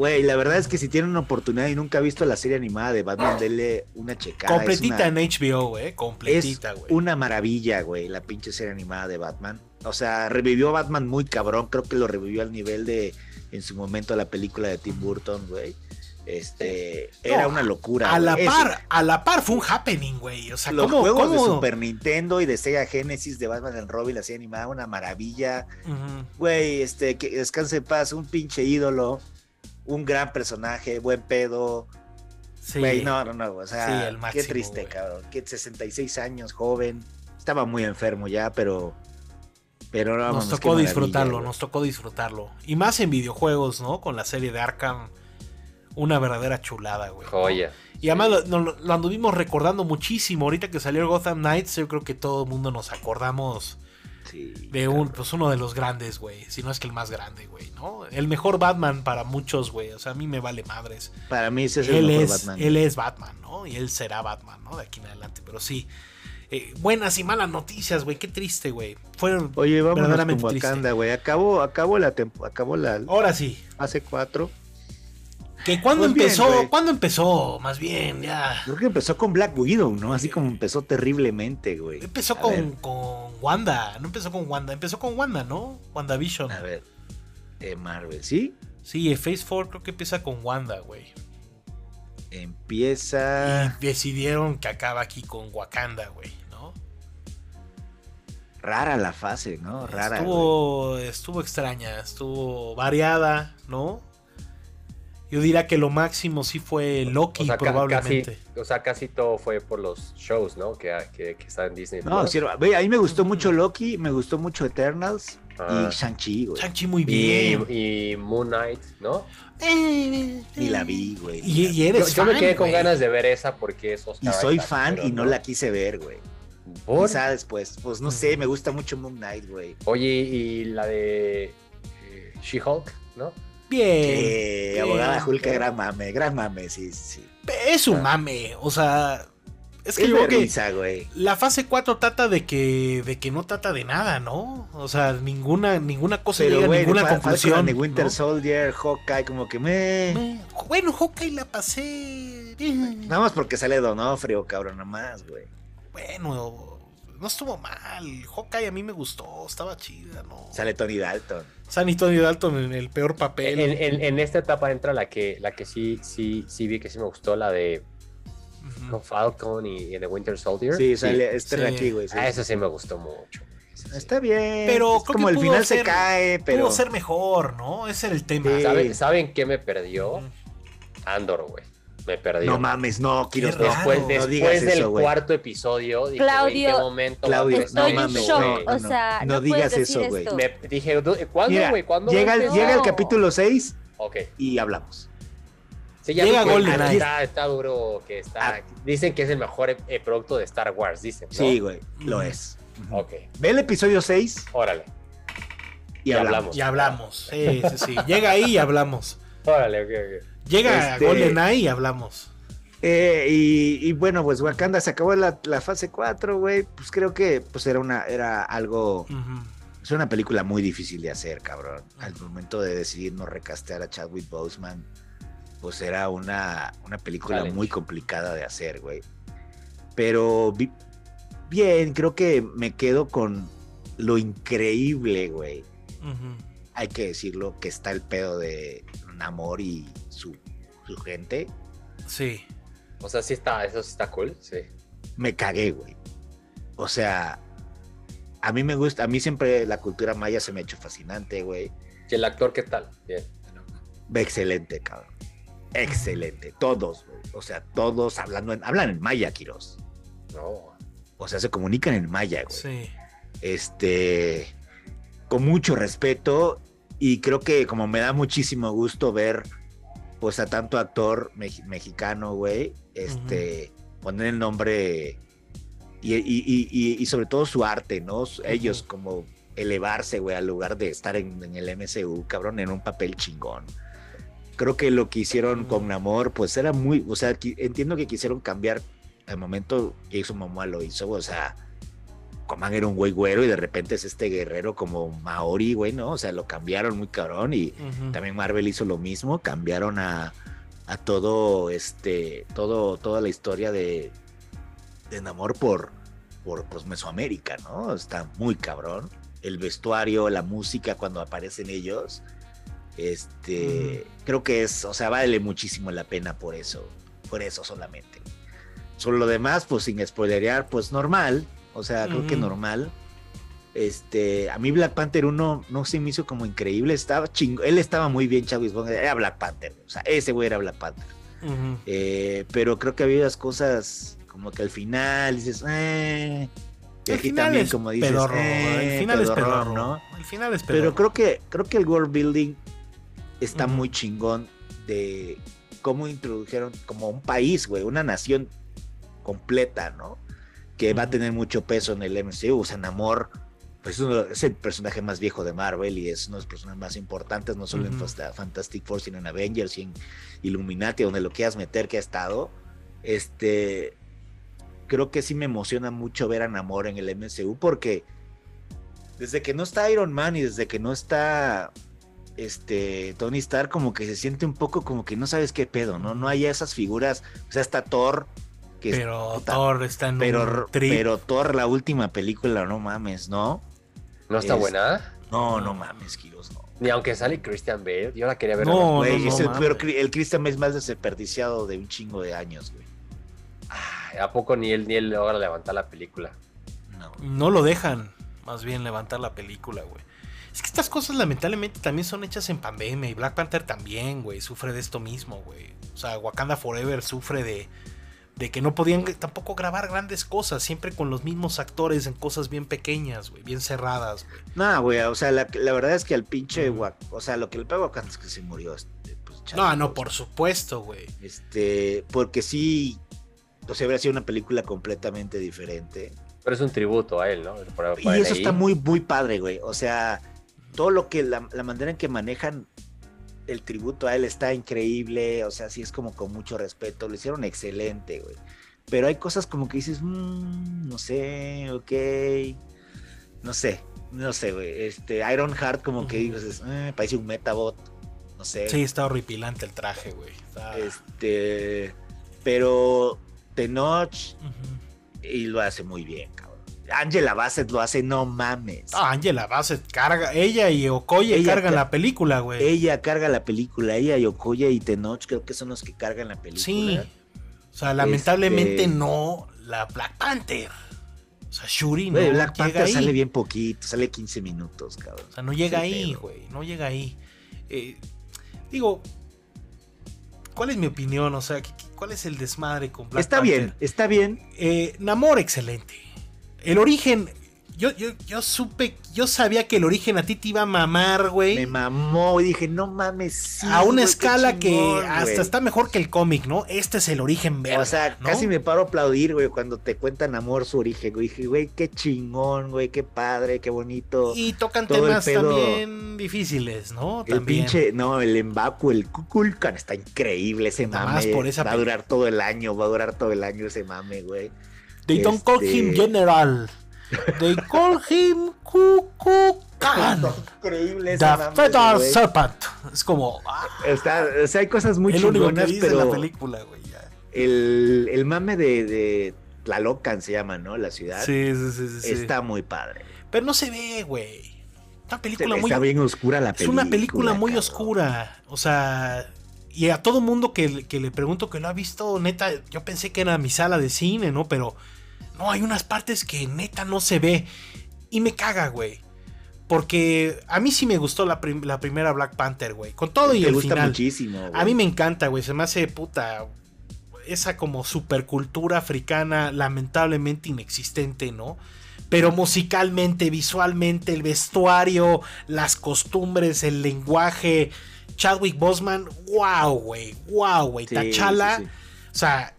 Güey, la verdad es que si tienen una oportunidad y nunca ha visto la serie animada de Batman, denle una checada. Completita una, en HBO, güey. es Completita, güey. una maravilla, güey, la pinche serie animada de Batman. O sea, revivió a Batman muy cabrón. Creo que lo revivió al nivel de, en su momento, la película de Tim Burton, güey. Este, era una locura. A la par, a la par fue un happening, güey. O sea, los ¿cómo, juegos de? Super Nintendo y de Sega Genesis de Batman and Robin, la serie animada, una maravilla. Güey, este, que descanse en paz, un pinche ídolo, un gran personaje, buen pedo. Sí. Güey, no, no, no, o Sí, sea, el qué máximo, triste, güey. cabrón. Que 66 años, joven. Estaba muy enfermo ya, pero. Pero no, Nos qué tocó disfrutarlo, güey. nos tocó disfrutarlo. Y más en videojuegos, ¿no? Con la serie de Arkham. Una verdadera chulada, güey. ¿no? Joya. Y además lo, lo- lo anduvimos recordando muchísimo. Ahorita que salió Gotham Knights, yo creo que todo el mundo nos acordamos Sí, de un, pues uno de los grandes, güey. Si no es que el más grande, güey, ¿no? El mejor Batman para muchos, güey. O sea, a mí me vale madres. Para mí ese es el mejor es, Batman. él es Batman, ¿no? Y él será Batman, ¿no? De aquí en adelante. Pero sí. eh, buenas y malas noticias, güey. Qué triste, güey. Fueron. Oye, vamos triste. Wakanda, güey. Acabó, acabó la tempo- acabó la Ahora sí. fase 4. Que cuando Pues bien, empezó, güey. ¿cuándo empezó? Más bien, ya. Creo que empezó con Black Widow, ¿no? Así como empezó terriblemente, güey. Empezó con, con Wanda, no empezó con Wanda, empezó con Wanda, ¿no? WandaVision. A ver. Eh, Marvel, ¿sí? Sí, Phase 4 creo que empieza con Wanda, güey. Empieza Y decidieron que acaba aquí con Wakanda, güey, ¿no? rara la fase, ¿no? Rara. güey. estuvo, estuvo extraña, estuvo variada, ¿no? Yo diría que lo máximo sí fue Loki, O sea, ca- probablemente. Casi, o sea, casi todo fue por los shows, ¿no? Que, que, que está en Disney. No, sí, a mí me gustó mucho Loki, me gustó mucho Eternals Ah. y Shang-Chi, güey. Shang-Chi muy bien. y, y Moon Knight, ¿no? Eh, Ni la vi, güey. Y, y Yo, eres yo me fan, quedé con güey. ganas de ver esa porque es Y Oscar soy Isaac, fan y no la quise ver, güey. ¿Por? Quizá después, pues no sé, me gusta mucho Moon Knight, güey. Oye, y la de eh, She-Hulk, ¿no? Bien. Bien. abogada Hulk, gran mame, gran mame, sí, sí. Es un Ah. mame, o sea, Es que yo que la fase 4 trata de que de que no trata de nada, ¿no? O sea, ninguna ninguna cosa llega a ninguna conclusión. Winter Soldier, Hawkeye, como que me... Bueno, Hawkeye la pasé. Nada más porque sale Donofrio, cabrón, nada más, güey. Bueno, no estuvo mal. Hawkeye a mí me gustó, estaba chida, ¿no? Sale Tony Dalton. Sale Tony Dalton en el peor papel. En, esta etapa entra la que, la que sí, sí, sí vi que sí me gustó, la de con Falcon y, The Winter Soldier. Sí, sale este aquí, güey. Ah, eso sí me gustó mucho. Está bien. Pero como el final se cae, pero. Pudo ser mejor, ¿no? Ese era el tema. ¿Saben, qué me perdió? Andor, güey. Me perdió. No mames, no, quiero Después, después del cuarto episodio, dije, Claudio, ¿en qué momento Claudio, no mames, no, o sea, no, digas eso, güey. Me dije, ¿cuándo, güey? ¿Cuándo? Llega, llega el capítulo 6 okay. y hablamos. Sí, ya Llega Golden está, está, duro, que está. Ah. Dicen que es el mejor eh, producto de Star Wars, dicen. ¿no? Sí, güey, lo es. Ok. Ve el episodio 6. Órale. Y, hablamos. Y hablamos. Sí, sí, sí. Llega ahí y hablamos. *laughs* Órale, ok, ok. Llega este... GoldenEye y hablamos. Eh, y, bueno, pues Wakanda se acabó la, la fase 4, güey. Pues creo que pues era una, era algo. Es una película muy difícil de hacer, cabrón. Al momento de decidir no recastear a Chadwick Boseman pues era una, una película muy complicada de hacer, güey. Pero bien, creo que me quedo con lo increíble, güey. Hay que decirlo, que está el pedo de Namor y gente. Sí. O sea, sí está, eso sí está cool, sí. Me cagué, güey. O sea, a mí me gusta, a mí siempre la cultura maya se me ha hecho fascinante, güey. ¿Y el actor qué tal? Bien. Excelente, cabrón excelente. Todos, O sea, todos hablando en, hablan en maya, Kiros. No. O sea, se comunican en maya, güey. Sí. Este, con mucho respeto y creo que como me da muchísimo gusto ver pues a tanto actor mexicano, güey, este, poner el nombre y, y, sobre todo su arte, ¿no? Ellos como elevarse, güey, al lugar de estar en, en, el MCU, cabrón, en un papel chingón. Creo que lo que hicieron con Namor, pues era muy, o sea, entiendo que quisieron cambiar al momento que hizo Momoa lo hizo, o sea, Coman era un güey güero y de repente es este guerrero como Maori, güey, ¿no? O sea, lo cambiaron muy cabrón y también Marvel hizo lo mismo, cambiaron a, a todo, este, todo, toda la historia de, de Namor por, por pues, Mesoamérica, ¿no? Está muy cabrón. El vestuario, la música cuando aparecen ellos este, creo que es, o sea, vale muchísimo la pena por eso, por eso solamente. Sobre lo demás, pues sin spoilerear, pues normal, o sea, creo que normal. Este, a mí Black Panther 1 no se me hizo como increíble, estaba chingo, él estaba muy bien, Chavis era Black Panther, o sea, ese güey era Black Panther. Eh, pero creo que había unas cosas como que al final dices, eh, el aquí también como dices, eh, el final es pedorro, ¿no? El final es pedorro. Pero creo que creo que el world building está muy chingón de cómo introdujeron como un país, güey, una nación completa, ¿no? Que va a tener mucho peso en el MCU. O sea, Namor, pues es el personaje más viejo de Marvel y es uno de los personajes más importantes, no solo en Fantastic Four, sino en Avengers y en Illuminati, donde lo quieras meter que ha estado. Este, creo que sí me emociona mucho ver a Namor en el MCU porque desde que no está Iron Man y desde que no está este Tony Stark como que se siente un poco como que no sabes qué pedo, ¿no? No hay esas figuras, o sea, está Thor que pero Thor está en pero, pero Thor la última película, no mames, ¿no? ¿No está buena? No, no mames, Kiros, no. Ni aunque sale Christian Bale, yo la quería ver. No, güey, es el, peor, el Christian Bale es más desperdiciado de un chingo de años, güey. ¿A poco ni él ni él logra levantar la película? No. No lo dejan, más bien levantar la película, güey. Es que estas cosas lamentablemente también son hechas en pandemia y Black Panther también, güey, sufre de esto mismo, güey. O sea, Wakanda Forever sufre de, de que no podían tampoco grabar grandes cosas, siempre con los mismos actores en cosas bien pequeñas, güey, bien cerradas, güey. No, güey, o sea, la, verdad es que al pinche, o sea, lo que le pegó a es que se murió. Este, pues, no, no, por supuesto, güey. Este, porque sí, o sea, habría sido una película completamente diferente. Pero es un tributo a él, ¿no? y eso está muy, muy padre, güey. O sea, todo lo que la, manera en que manejan el tributo a él está increíble, o sea, sí es como con mucho respeto, lo hicieron excelente, güey. pero hay cosas como que dices, mmm, no sé, ok, no sé, no sé, güey. Este, Iron Heart como que dices, eh, parece un Metabot, no sé. Sí, está horripilante el traje, güey. Este, pero Tenoch y lo hace muy bien, cabrón. Angela Bassett lo hace, no mames. Ah, Angela Bassett carga, ella y Okoye cargan la película, güey. Ella carga la película, ella y Okoye y Tenoch creo que son los que cargan la película. Sí. O sea, lamentablemente este no la Black Panther. O sea, Shuri no Black Panther sale bien poquito, sale 15 minutos, cabrón. O sea, no llega ahí, güey, no llega ahí. Eh, digo, ¿cuál es mi opinión? O sea, ¿cuál es el desmadre con Black Está bien, está bien. Eh, Namor, excelente. El origen, yo, yo, yo supe, yo sabía que el origen a ti te iba a mamar, güey. Me mamó y dije, no mames. a una escala que hasta está mejor que el cómic, ¿no? Este es el origen verde. O sea, casi me paro a aplaudir, güey, cuando te cuentan amor su origen, güey. Dije, güey, qué chingón, güey, qué padre, qué bonito. Y tocan temas también difíciles, ¿no? El pinche, no, el Embaku, el Kukulkan, está increíble ese mame. Por esa va a durar todo el año, va a durar todo el año ese mame, güey. They don't call him este, general. They call him Kukulkan. *laughs* Increíble The Feather Serpent. Es como. Ah, Está, o sea, hay cosas muy el chingonas, pero. la película, güey. El, el, mame de, de Tlalocan se llama, ¿no? La ciudad. Sí, sí, sí. sí está muy padre. Pero no se ve, güey. Una película muy. Está bien oscura la película. Es una película muy oscura. O sea. Y a todo mundo que, que le pregunto que lo ha visto, neta, yo pensé que era mi sala de cine, ¿no? Pero no, hay unas partes que neta no se ve. Y me caga, güey. Porque a mí sí me gustó la, primera Black Panther, güey. Con todo y el gusta final. muchísimo. A mí me encanta, güey. Se me hace puta. Esa como supercultura africana lamentablemente inexistente, ¿no? Pero musicalmente, visualmente, el vestuario, las costumbres, el lenguaje. Chadwick Bosman, wow, güey. Wow, güey. Tachala. O sea,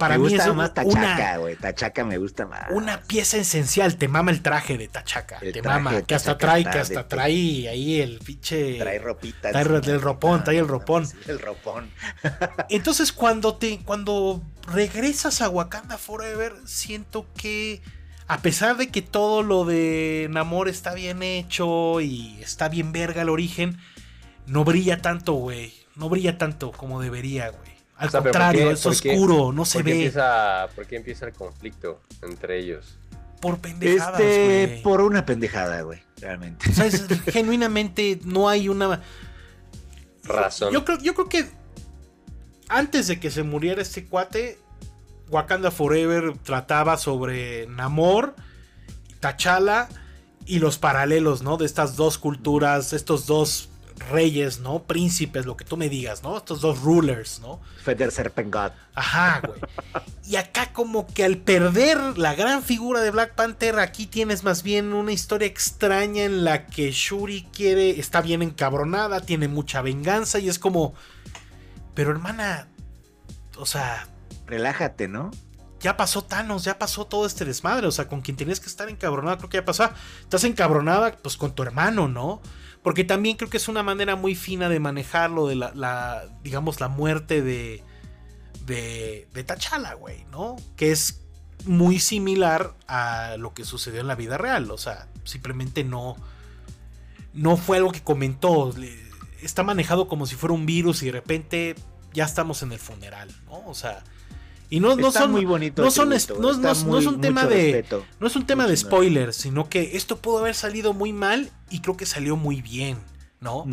para me mí gusta más Tachaca, güey. Tachaca me gusta más. Una pieza esencial, te mama el traje de Tachaca. te mama, que hasta trae, que hasta trae ahí el pinche. Trae ropita. Trae el ropón, trae el ropón. *laughs* el ropón. *laughs* Entonces, cuando te, cuando regresas a Wakanda Forever, siento que. A pesar de que todo lo de Namor está bien hecho y está bien verga el origen, no brilla tanto, güey. No brilla tanto como debería, güey. Al contrario, es oscuro, no se ve. Empieza, ¿Por qué empieza el conflicto entre ellos? Por pendejadas, este, Por una pendejada, güey, realmente. *laughs* genuinamente no hay una razón. Yo creo, yo creo que antes de que se muriera este cuate, Wakanda Forever trataba sobre Namor, T'Challa y los paralelos, ¿no? De estas dos culturas, estos dos reyes, ¿no? Príncipes, lo que tú me digas, ¿no? Estos dos rulers, ¿no? Feder Serpengat. Ajá, güey. y acá como que al perder la gran figura de Black Panther, aquí tienes más bien una historia extraña en la que Shuri quiere, está bien encabronada, tiene mucha venganza y es como, pero hermana, o sea... Relájate, ¿no? ya pasó Thanos, ya pasó todo este desmadre. O sea, con quien tenías que estar encabronada, creo que ya pasó. Estás encabronada, pues con tu hermano, ¿no? Porque también creo que es una manera muy fina de manejarlo de la, digamos, la muerte de, de, de T'Challa, güey, ¿no? Que es muy similar a lo que sucedió en la vida real. O sea, simplemente no, no fue algo que comentó. Está manejado como si fuera un virus y de repente ya estamos en el funeral, ¿no? O sea, y no, no son muy bonito. No son, no, no, es un tema de no es un tema de spoilers, sino que esto pudo haber salido muy mal y creo que salió muy bien, ¿no?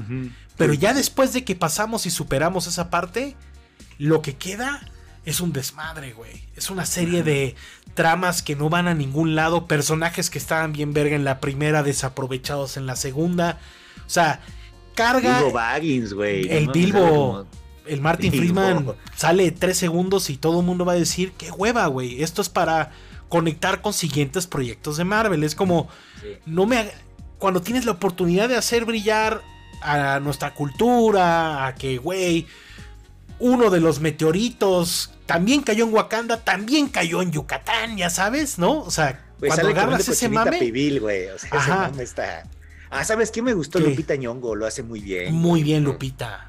Pero ya después de que pasamos y superamos esa parte, lo que queda es un desmadre, güey. Es una serie de tramas que no van a ningún lado, personajes que estaban bien verga en la primera, desaprovechados en la segunda. O sea, carga. Bilbo Baggins, güey. El Bilbo el Martin Freeman sale tres segundos y todo el mundo va a decir, qué hueva, güey. Esto es para conectar con siguientes proyectos de Marvel. Es como, no me... Cuando tienes la oportunidad de hacer brillar a nuestra cultura, a que, güey, uno de los meteoritos también cayó en Wakanda, también cayó en Yucatán, ya sabes, ¿no? O sea, cuando agarras ese mame... güey. O sea, ese mame está... Ah, ¿sabes qué me gustó? Lupita Ñongo, lo hace muy bien. Muy bien, Lupita.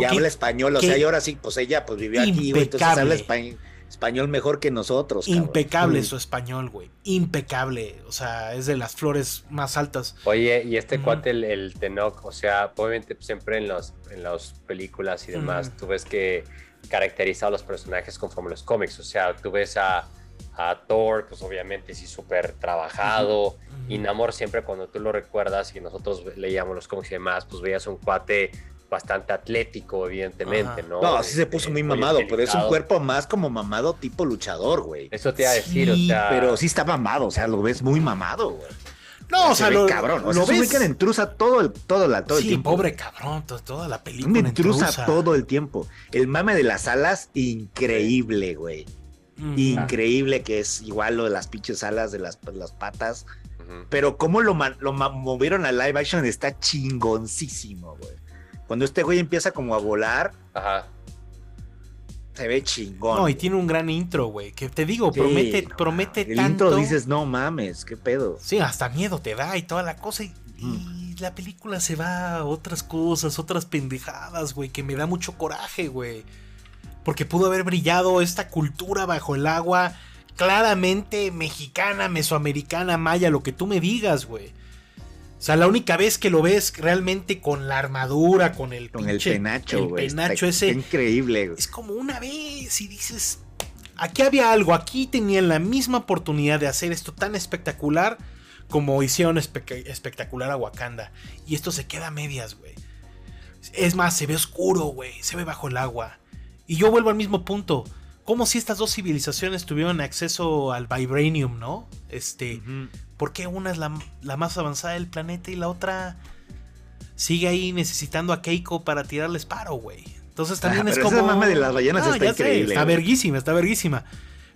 Y habla español, o sea, y ahora sí, pues ella pues vivió aquí, entonces habla español. Español mejor que nosotros. Impecable su español, güey. Impecable. O sea, es de las flores más altas. Oye, y este cuate, el, el, Tenoch, o sea, obviamente siempre en, los, en las películas y demás, tú ves que caracteriza a los personajes conforme los cómics. O sea, tú ves a, a Thor, pues obviamente sí súper trabajado. Y Namor siempre cuando tú lo recuerdas y nosotros leíamos los cómics y demás, pues veías un cuate bastante atlético, evidentemente, ¿no? No, sí se puso este, muy mamado, pero es un cuerpo más como mamado tipo luchador, güey. Eso te iba a decir, o sea. Pero sí está mamado, o sea, lo ves muy mamado, güey. No, o sea, lo, cabrón. O sea, lo ves... que intrusa todo el, todo la, todo sí, el tiempo. pobre cabrón, toda la película. intrusa, todo el tiempo. El mame de las alas, increíble, güey. Increíble que es igual lo de las pinches alas de las, las patas. Pero cómo lo, lo movieron a live action está chingoncísimo, güey. Cuando este güey empieza como a volar, Ajá. se ve chingón. No, y tiene un gran intro, güey. Que te digo, promete, promete el intro dices, no mames, qué pedo. Sí, hasta miedo te da y toda la cosa. Y, la película se va a otras cosas, otras pendejadas, güey, que me da mucho coraje, güey. Porque pudo haber brillado esta cultura bajo el agua, claramente mexicana, mesoamericana, maya, lo que tú me digas, güey. O sea, la única vez que lo ves realmente con la armadura, con el Con el penacho. El penacho ese. increíble. Es como una vez y dices. Aquí había algo, aquí tenían la misma oportunidad de hacer esto tan espectacular como hicieron espectacular a Wakanda. Y esto se queda a medias, güey. Es más, se ve oscuro, güey. Se ve bajo el agua. Y yo vuelvo al mismo punto. Como si estas dos civilizaciones tuvieron acceso al vibranium, ¿no? Este, ¿Por qué una es la, más avanzada del planeta y la otra sigue ahí necesitando a Keiko para tirarle paro, güey? Entonces también es como. Esa de las ballenas está increíble. está verguísima, está verguísima.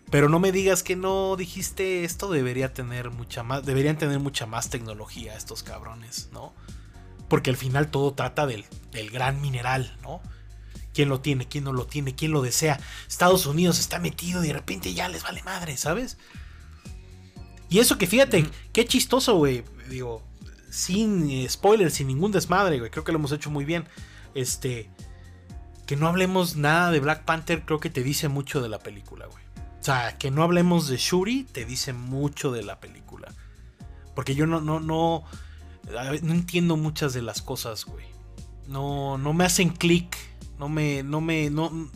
Pero no me digas que no dijiste esto debería tener mucha más, deberían tener mucha más tecnología estos cabrones, ¿no? Porque al final todo trata del, del gran mineral, ¿no? Quién lo tiene, quién no lo tiene, quién lo desea. Estados Unidos está metido y de repente ya les vale madre, ¿sabes? Y eso que fíjate, qué chistoso, güey. Digo, sin eh, spoilers, sin ningún desmadre, güey. Creo que lo hemos hecho muy bien. Este. Que no hablemos nada de Black Panther, creo que te dice mucho de la película, güey. O sea, que no hablemos de Shuri, te dice mucho de la película. Porque yo no, no, no. No entiendo muchas de las cosas, güey. No, no me hacen clic. No me. No me. No.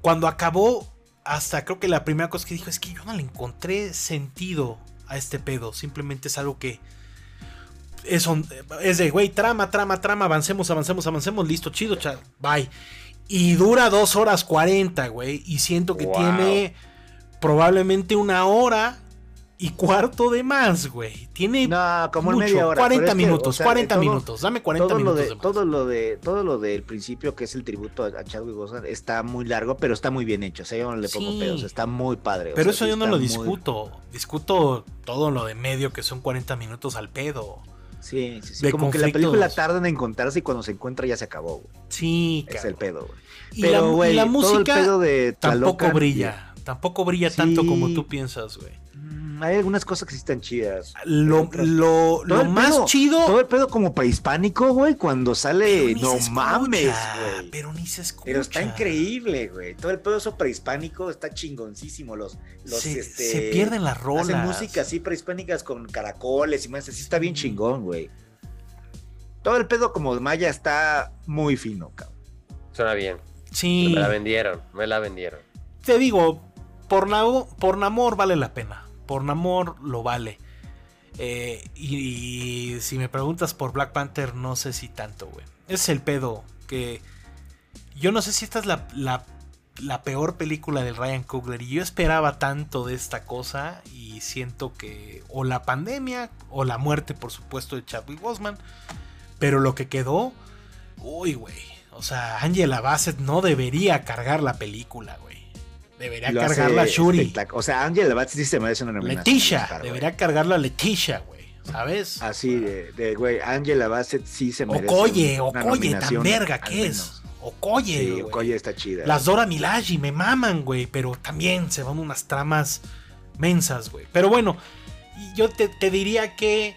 Cuando acabó. Hasta creo que la primera cosa que dijo es que yo no le encontré sentido a este pedo. Simplemente es algo que. Es, es de, güey, trama, trama, trama, avancemos, avancemos, avancemos, listo, chido, cha, bye. Y dura dos horas 40, güey. Y siento que tiene probablemente una hora y cuarto de más, güey. Tiene no, como media hora. 40 minutos, 40 minutos. Dame 40 todo minutos. Lo de, todo lo de todo lo del principio que es el tributo a Chadwick Boseman está muy largo, pero está muy bien hecho. O sea, yo no le pongo pedos, está muy padre. Pero eso yo no lo discuto. Discuto todo lo de medio que son 40 minutos al pedo. Sí, sí, sí. como que la película tarda en encontrarse y cuando se encuentra ya se acabó, güey. Sí, Es el pedo, güey. Pero, güey, la, música de tampoco brilla. Tampoco brilla tanto como tú piensas, güey hay algunas cosas que sí están chidas. Lo, lo, lo más chido. Todo el pedo como prehispánico, güey, cuando sale. No mames, güey. Pero ni se escucha. Pero está increíble, güey. Todo el pedo eso prehispánico está chingoncísimo. Los, los se, este, se pierden las rolas. Hacen música así prehispánicas con caracoles y más. Así está bien chingón, güey. Todo el pedo como Maya está muy fino, cabrón. Suena bien. Sí. Me la vendieron, me la vendieron. Te digo, por, por Namor vale la pena por Namor lo vale. Eh, y, si me preguntas por Black Panther, no sé si tanto, güey. Es el pedo que... Yo no sé si esta es la, la, peor película del Ryan Coogler. Y yo esperaba tanto de esta cosa y siento que... O la pandemia o la muerte, por supuesto, de Chadwick Boseman. Pero lo que quedó... Uy, güey. O sea, Angela Bassett no debería cargar la película, güey. Debería cargarla Shuri. O sea, Angela Bassett sí se merece una nominación. Leticia. debería cargarla Leticia, güey. ¿Sabes? Así de, güey, Angela Bassett sí se merece Okoye, Okoye, tan verga que es. Okoye, Sí, Okoye está chida. Las Dora Milaji me maman, güey, pero también se van unas tramas mensas, güey. Pero bueno, yo te, diría que...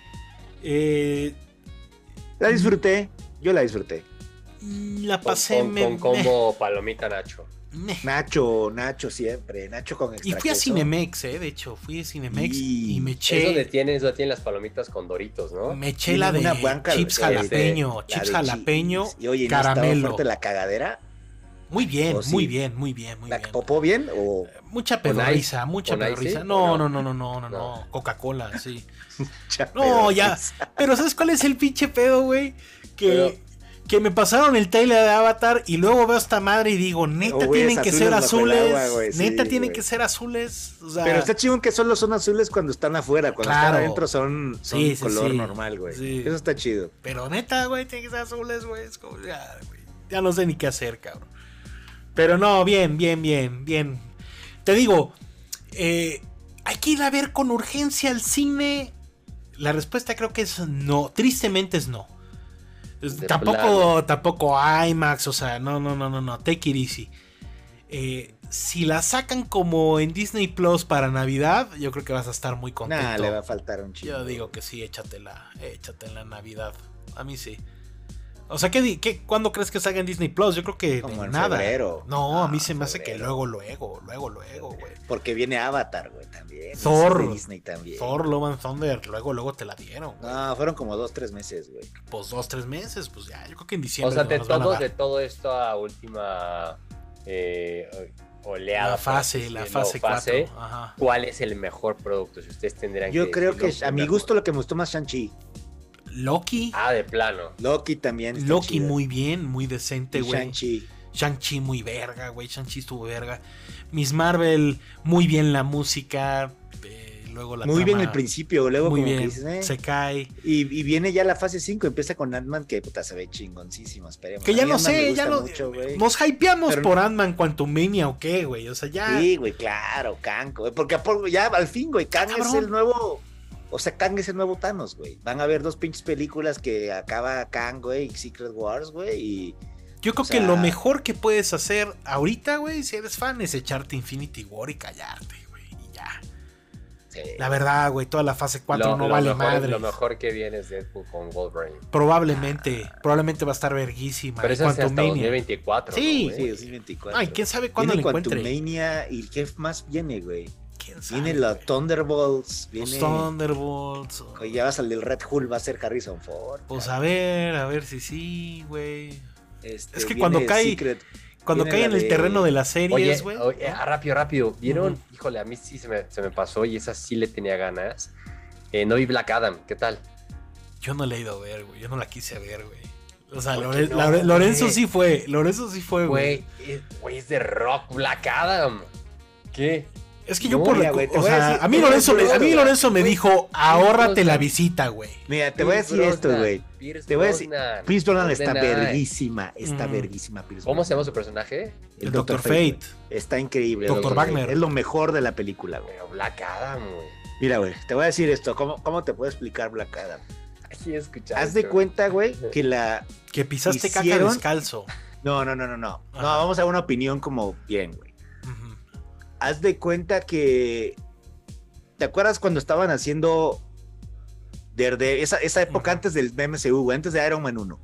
Eh, la disfruté, yo la disfruté. La pasé... Con, con, combo *laughs* palomita Nacho. Nacho, Nacho siempre, Nacho con extra Y fui a Cinemex, eh, de hecho, fui a Cinemex y, me eché. Es donde tienes, donde las palomitas con doritos, ¿no? Me eché la de chips jalapeño, chips jalapeño, y, oye, caramelo. la cagadera? Muy bien, muy bien, muy bien, muy ¿La bien. popó bien o mucha pedorriza, mucha pedorriza? No, no, no, no, no, no, no, Coca-Cola, sí. *laughs* no, ya. Pero ¿sabes cuál es el pinche pedo, güey? Que que me pasaron el trailer de Avatar y luego veo esta madre y digo, neta tienen que ser azules, neta tienen que ser azules. Pero está chido que solo son azules cuando están afuera, cuando están adentro son, son color normal, güey. Eso está chido. Pero neta, güey, tienen que ser azules, güey. Es como, ya. Ya no sé ni qué hacer, cabrón. Pero no, bien, bien, bien, bien. Te digo, eh, hay que ir a ver con urgencia al cine. La respuesta creo que es no. Tristemente es no tampoco, tampoco IMAX, o sea, no, no, no, no, no, take it easy. Eh, si la sacan como en Disney Plus para Navidad, yo creo que vas a estar muy contento. Nah, le va a faltar un chico. Yo digo que sí, échatela, échatela en Navidad. A mí sí. O sea, ¿qué, qué, cuándo crees que salga en Disney Plus? Yo creo que Como en nada. Febrero. No, a mí se me hace que luego, luego, luego, luego, güey. Porque viene Avatar, güey, también. Thor. Disney también. Thor, Love and Thunder, luego, luego te la dieron. Güey. No, fueron como dos, tres meses, güey. Pues dos, tres meses, pues ya, yo creo que en diciembre. O sea, de todo, de todo esto a última eh, oleada. La fase, la fase 4. ¿Cuál es el mejor producto? Si ustedes tendrían Yo creo que a mi gusto lo que me gustó más Shang-Chi. Loki. Ah, de plano. Loki también. Loki muy bien, muy decente, güey. Shang-Chi. Shang-Chi muy verga, güey. Shang-Chi estuvo verga. Miss Marvel, muy bien la música. Eh, luego la Muy bien el principio, luego muy como bien, eh". se cae. Y, viene ya la fase 5, empieza con Ant-Man, que puta se ve chingoncísimo, esperemos. Que ya no sé, ya no. nos hypeamos por Ant-Man Quantumania o qué, güey. O sea, ya. Sí, güey, claro, Kang, Porque ya al fin, güey, Kang es el nuevo o sea, Kang es el nuevo Thanos, güey. Van a ver dos pinches películas que acaba Kang, güey, y Secret Wars, güey, y... Yo creo que lo mejor que puedes hacer ahorita, güey, si eres fan, es echarte Infinity War y callarte, güey, y ya. La verdad, güey, toda la fase 4 no vale madre. Lo mejor que viene es Deadpool con Wolverine. Probablemente, probablemente va a estar verguísima. Pero es hasta 2024. Sí, sí, 2024. Ay, quién sabe cuándo lo encuentre. Mania y qué más viene, güey. Viene los Thunderbolts. Viene... Los Thunderbolts. ya va a salir el Red Hull, va a ser Harrison Ford. Pues a ver, a ver si sí, güey. Este, es que cuando cae. cuando cae en el terreno de las series, güey. Ah, rápido, rápido. ¿Vieron? Híjole, a mí sí se me, se me, pasó y esa sí le tenía ganas. Eh, no vi Black Adam, ¿qué tal? Yo no le he ido a ver, güey. Yo no la quise ver, güey. O sea, Lorenzo sí fue. Lorenzo sí fue, güey. Güey, es de rock Black Adam. ¿Qué? Es que yo por o sea, a mí Lorenzo, me, a mí Lorenzo me dijo, ahórrate la visita, güey. Mira, te voy a decir esto, güey. Te voy a decir, Pierce Brosnan está verguísima, está mm. verguísima Pierce ¿Cómo se llama su personaje? El, Doctor, Fate. Está increíble. Doctor Wagner. Es lo mejor de la película, güey. Pero Black Adam, güey. Mira, güey, te voy a decir esto, ¿cómo, cómo te puedo explicar Black Adam? Así escuchar. Haz de cuenta, güey, *laughs* que la que pisaste caca descalzo. No, no, no, no, no. No, vamos a una opinión como bien, güey haz de cuenta que. ¿Te acuerdas cuando estaban haciendo Daredevil? Esa, esa época antes del MCU, antes de Iron Man 1.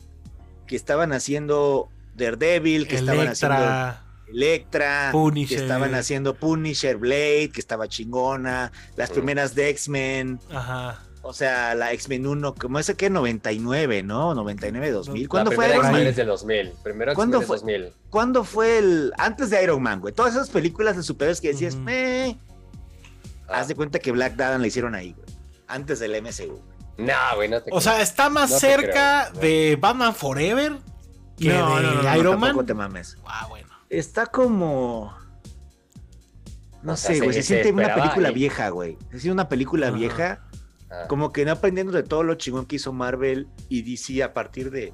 Que estaban haciendo Daredevil, que estaban haciendo. Electra, que estaban haciendo Punisher, Blade, que estaba chingona, las primeras de X-Men. Ajá. O sea, la X-Men 1, como ese que 99, ¿no? 99, 2000. ¿Cuándo fue Iron Man? de 2000. Primero ¿Cuándo fue, 2000. ¿Cuándo fue el. Antes de Iron Man, güey? Todas esas películas de superhéroes que decías, me. Ah. Haz de cuenta que Black Adam la hicieron ahí, güey. Antes del MCU. No, güey, no te O sea, está más cerca de Batman Forever que no, de no, no, Iron Man. te mames. Ah, bueno. Está como. No sé, güey. Se, siente una película vieja, güey. Se siente una película vieja Ah. Como que no aprendiendo de todo lo chingón que hizo Marvel y DC a partir de,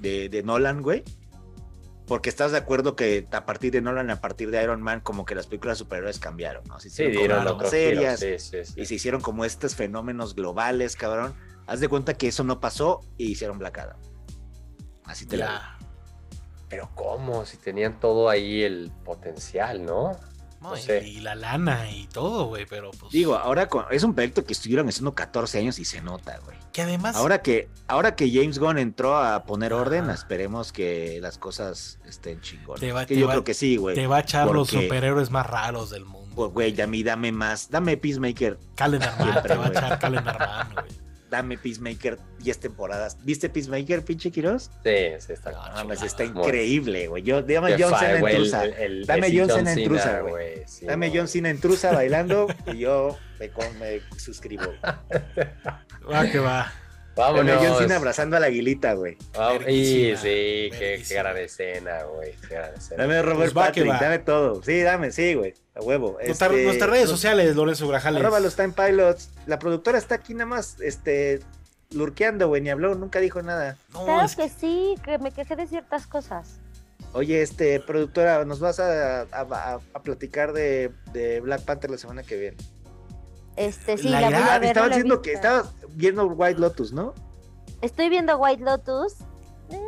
de, Nolan, güey. Porque estás de acuerdo que a partir de Nolan, a partir de Iron Man, como que las películas superhéroes cambiaron, ¿no? Se sí, dieron como serias y se hicieron como estos fenómenos globales, cabrón. Haz de cuenta que eso no pasó y hicieron Black Adam. Así te la Pero ¿cómo? Si tenían todo ahí el potencial, ¿no? Y, la lana y todo, güey, pero pues... Digo, ahora es un proyecto que estuvieron haciendo 14 años y se nota, güey. Que además... Ahora que, ahora que James Gunn entró a poner orden, esperemos que las cosas estén chingonas. yo creo que sí, güey. Te va a echar los superhéroes más raros del mundo. Pues, güey, a mí dame más, dame Peacemaker. Calendar te va a echar Calendar güey dame Peacemaker 10 temporadas. ¿Viste Peacemaker, pinche Quiroz? Sí, sí, está. No, está increíble, güey. Yo, dame John Cena intrusa. dame John Cena intrusa, güey. dame John Cena intrusa bailando y yo me, me suscribo. *laughs* Va que va. Vámonos. John Cena abrazando a la aguilita, güey. Sí, sí, qué, qué, gran escena, güey. Qué gran escena. Dame Robert pues Patrick, dame todo. Sí, dame, sí, güey. A huevo. Nuestras este, redes sociales, Lorenzo Grajales. Arroba los Time Pilots. La productora está aquí nada más, este, lurqueando, güey, ni habló, nunca dijo nada. claro que sí, que me quejé de ciertas cosas. Oye, este, productora, nos vas a, a, platicar de, de, Black Panther la semana que viene. Este, sí, la, la voy Estabas diciendo que estabas viendo White Lotus, ¿no? Estoy viendo White Lotus. Eh,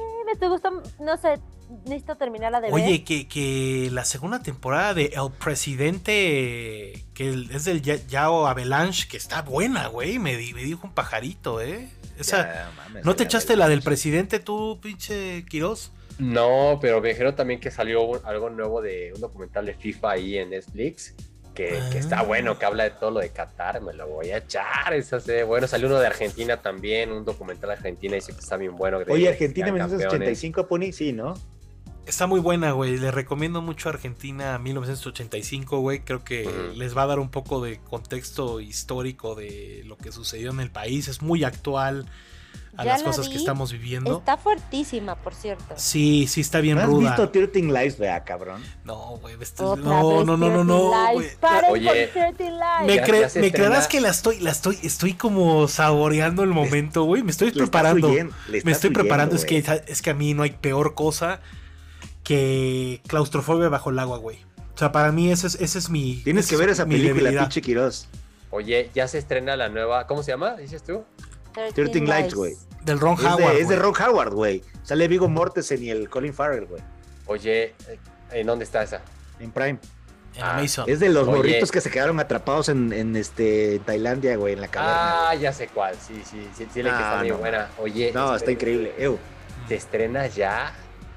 me gusta, no sé, necesito terminar la de Oye, que, que, la segunda temporada de El Presidente, que es del Yao Avalanche, que está buena, güey. Me, me, dijo un pajarito, ¿eh? Esa, ¿No te echaste la del presidente tú, pinche Quiroz? No, pero me dijeron también que salió algo nuevo de un documental de FIFA ahí en Netflix. Que, está ah. bueno, que habla de todo lo de Qatar, me lo voy a echar. Esa bueno, salió uno de Argentina también, un documental de Argentina, dice que está bien bueno. Oye, Argentina 1985, Pony, sí, ¿no? Está muy buena, güey. Les recomiendo mucho Argentina 1985, güey. Creo que les va a dar un poco de contexto histórico de lo que sucedió en el país. Es muy actual a las cosas que estamos viviendo. Está fuertísima, por cierto. Sí, sí, está bien ¿No ruda. ¿Has visto Tirting Lies, vea, cabrón? No, güey. No, no, no, no, no, Oye, ¿me, ¿me creerás que la estoy, la estoy, estoy como saboreando el momento, güey? Me estoy preparando. me estoy preparando. Es que, es que a mí no hay peor cosa que claustrofobia bajo el agua, güey. O sea, para mí ese es, ese es mi. Tienes que ver esa película, pinche Quiroz. Oye, ya se estrena la nueva. ¿Cómo se llama? ¿Dices tú? 13 Lights, güey. Del Ron Howard. es de Ron Howard, güey. Sale Vigo Mortensen y el Colin Farrell, güey. Oye, ¿en dónde está esa? En Prime. En ah, Amazon. Es de los morritos que se quedaron atrapados en, en este Tailandia, güey, en la caverna. Ah, ya sé cuál. Sí, sí, sí, sí, que está muy buena. Oye. No, está increíble. Ew. Te estrenas ya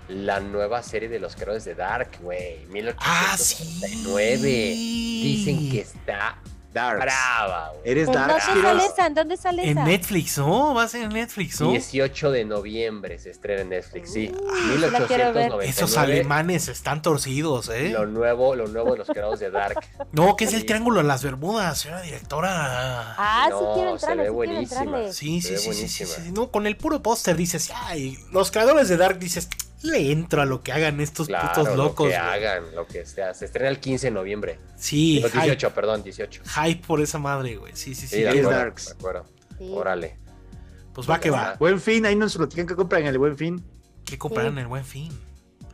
la nueva serie de los creadores de Dark, güey. 1899. Ah, Dicen que está Dark. Brava, güey. Eres Dark. ¿Dónde sale esa? ¿Dónde sale esa? En Netflix, ¿no? Va a ser en Netflix, ¿no? 18 de noviembre se estrena en Netflix, sí. 1899. Esos alemanes están torcidos, ¿eh? Lo nuevo, lo nuevo de los creadores de Dark. No, que es el Triángulo de las Bermudas, señora directora. Ah, sí quiero entrarle, se ve buenísima. Sí, sí, sí, sí, sí, No, con el puro póster dices, ay, los creadores de Dark dices, le entro a lo que hagan estos putos locos. Lo que hagan, lo que sea. Se estrena el 15 de noviembre. Sí. 18, perdón, 18. Hype por esa madre, güey. Sí, sí, sí. sí es Darks. De acuerdo. Órale. Pues va que va. Buen fin, ahí nos lo tienen que comprar en el buen fin. ¿Qué comprarán en el buen fin?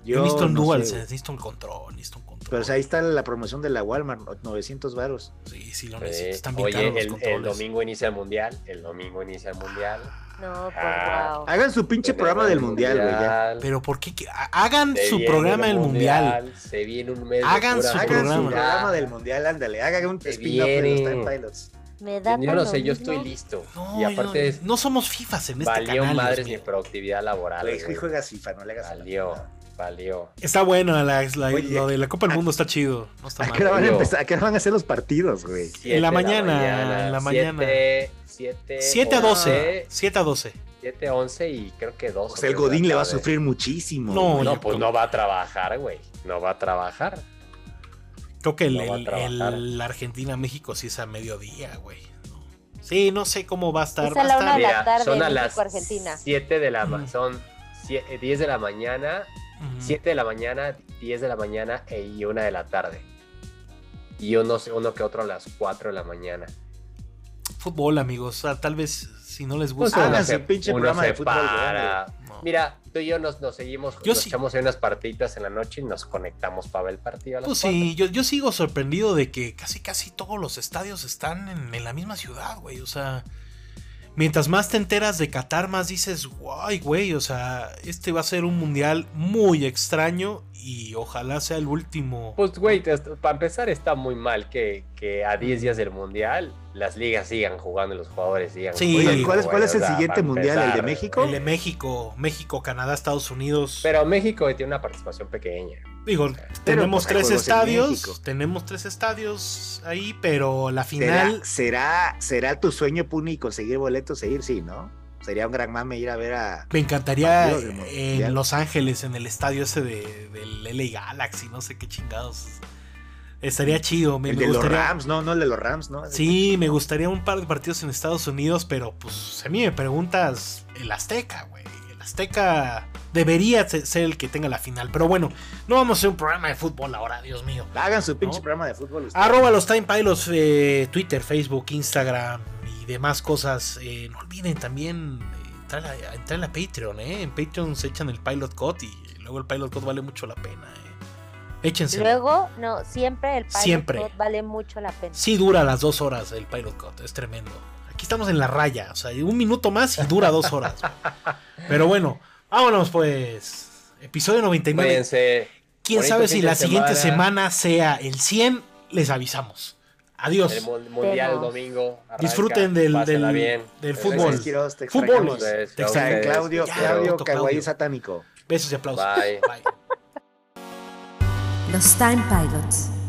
Yo necesito un dual, necesito un control, necesito un control. Pero ahí está la promoción de la Walmart, 900 varos. Sí, sí, lo necesito. Están bien Oye, el, el, domingo inicia el mundial. El domingo inicia el mundial. No, pues wow. Hagan su pinche programa del mundial, güey. Pero ¿por qué? Hagan su programa del mundial. Se viene un mes. Hagan su programa. del mundial, ándale. Hagan un spin-off de los Time Pilots. Me da yo no sé, yo estoy listo. No, y aparte no, somos FIFAs en este valió canal. Valió madres mi productividad laboral. Güey, juegas FIFA, no le hagas Valió. Valió. Está bueno, la, lo de la Copa del Mundo está chido. No está ¿A qué hora van a empezar? ¿A qué van a hacer los partidos, güey? En la mañana, en la mañana. 7 a 12. 7 a 12. 7, 11 y creo que 2. O sea, el Godín le va a sufrir muchísimo. No, no, pues no va a trabajar, güey. No va a trabajar. Creo que el, Argentina-México sí es a mediodía, güey. Sí, no sé cómo va a estar. Es a la una de la tarde, son a las Argentina. 7 de la mañana, son 10 eh, de la mañana, 7 de la mañana, 10 de la mañana e, y 1 de la tarde. Y uno, uno que otro a las 4 de la mañana. Fútbol, amigos. O sea, tal vez si no les gusta. Háganse pinche programa de fútbol. Mira, tú y yo nos, seguimos, nos echamos unas partiditas en la noche y nos conectamos para ver el partido. pues sí, yo, yo, sigo sorprendido de que casi casi todos los estadios están en, la misma ciudad, güey. O sea, mientras más te enteras de Qatar, más dices, guay, güey, o sea, este va a ser un mundial muy extraño y ojalá sea el último. Pues, güey, para empezar está muy mal que, que a 10 días del mundial las ligas sigan jugando, los jugadores sigan sí, ¿cuál, es, ¿cuál es el siguiente mundial? ¿El de México? El de México, México, Canadá, Estados Unidos. Pero México tiene una participación pequeña. Digo, tenemos tres estadios, tenemos tres estadios ahí, pero la final... ¿Será, será, tu sueño, Puni, conseguir boletos e ir? Sí, ¿no? Sería un gran mame ir a ver a... Me encantaría en Los Ángeles, en el estadio ese de, del LA Galaxy, no sé qué chingados. Estaría chido. Me, el de los Rams, no, no el de los Rams, ¿no? Sí, me gustaría un par de partidos en Estados Unidos, pero pues a mí me preguntas el Azteca, güey. Azteca debería ser el que tenga la final. Pero bueno, no vamos a hacer un programa de fútbol ahora, Dios mío. Hagan su pinche programa de fútbol. Arroba los Time Pilots, eh, Twitter, Facebook, Instagram y demás cosas. Eh, no olviden también eh, entrar, a, la Patreon, ¿eh? En Patreon se echan el Pilot Code y luego el Pilot Code vale mucho la pena, ¿eh? Échense. Luego, no, siempre el Pilot Code vale mucho la pena. Sí dura las dos horas el Pilot Code, es tremendo. Aquí estamos en la raya, o sea, un minuto más y dura dos horas. *laughs* Pero bueno, Vámonos pues. Episodio 99. Cuídense. Quién sabe si la siguiente semana. sea el 100, les avisamos. Adiós. El mundial el domingo. Disfruten del, del, del fútbol. Fútbol. Te Claudio, Claudio, Claudio satánico. Besos y aplausos. Bye. Bye. Los Time Pilots.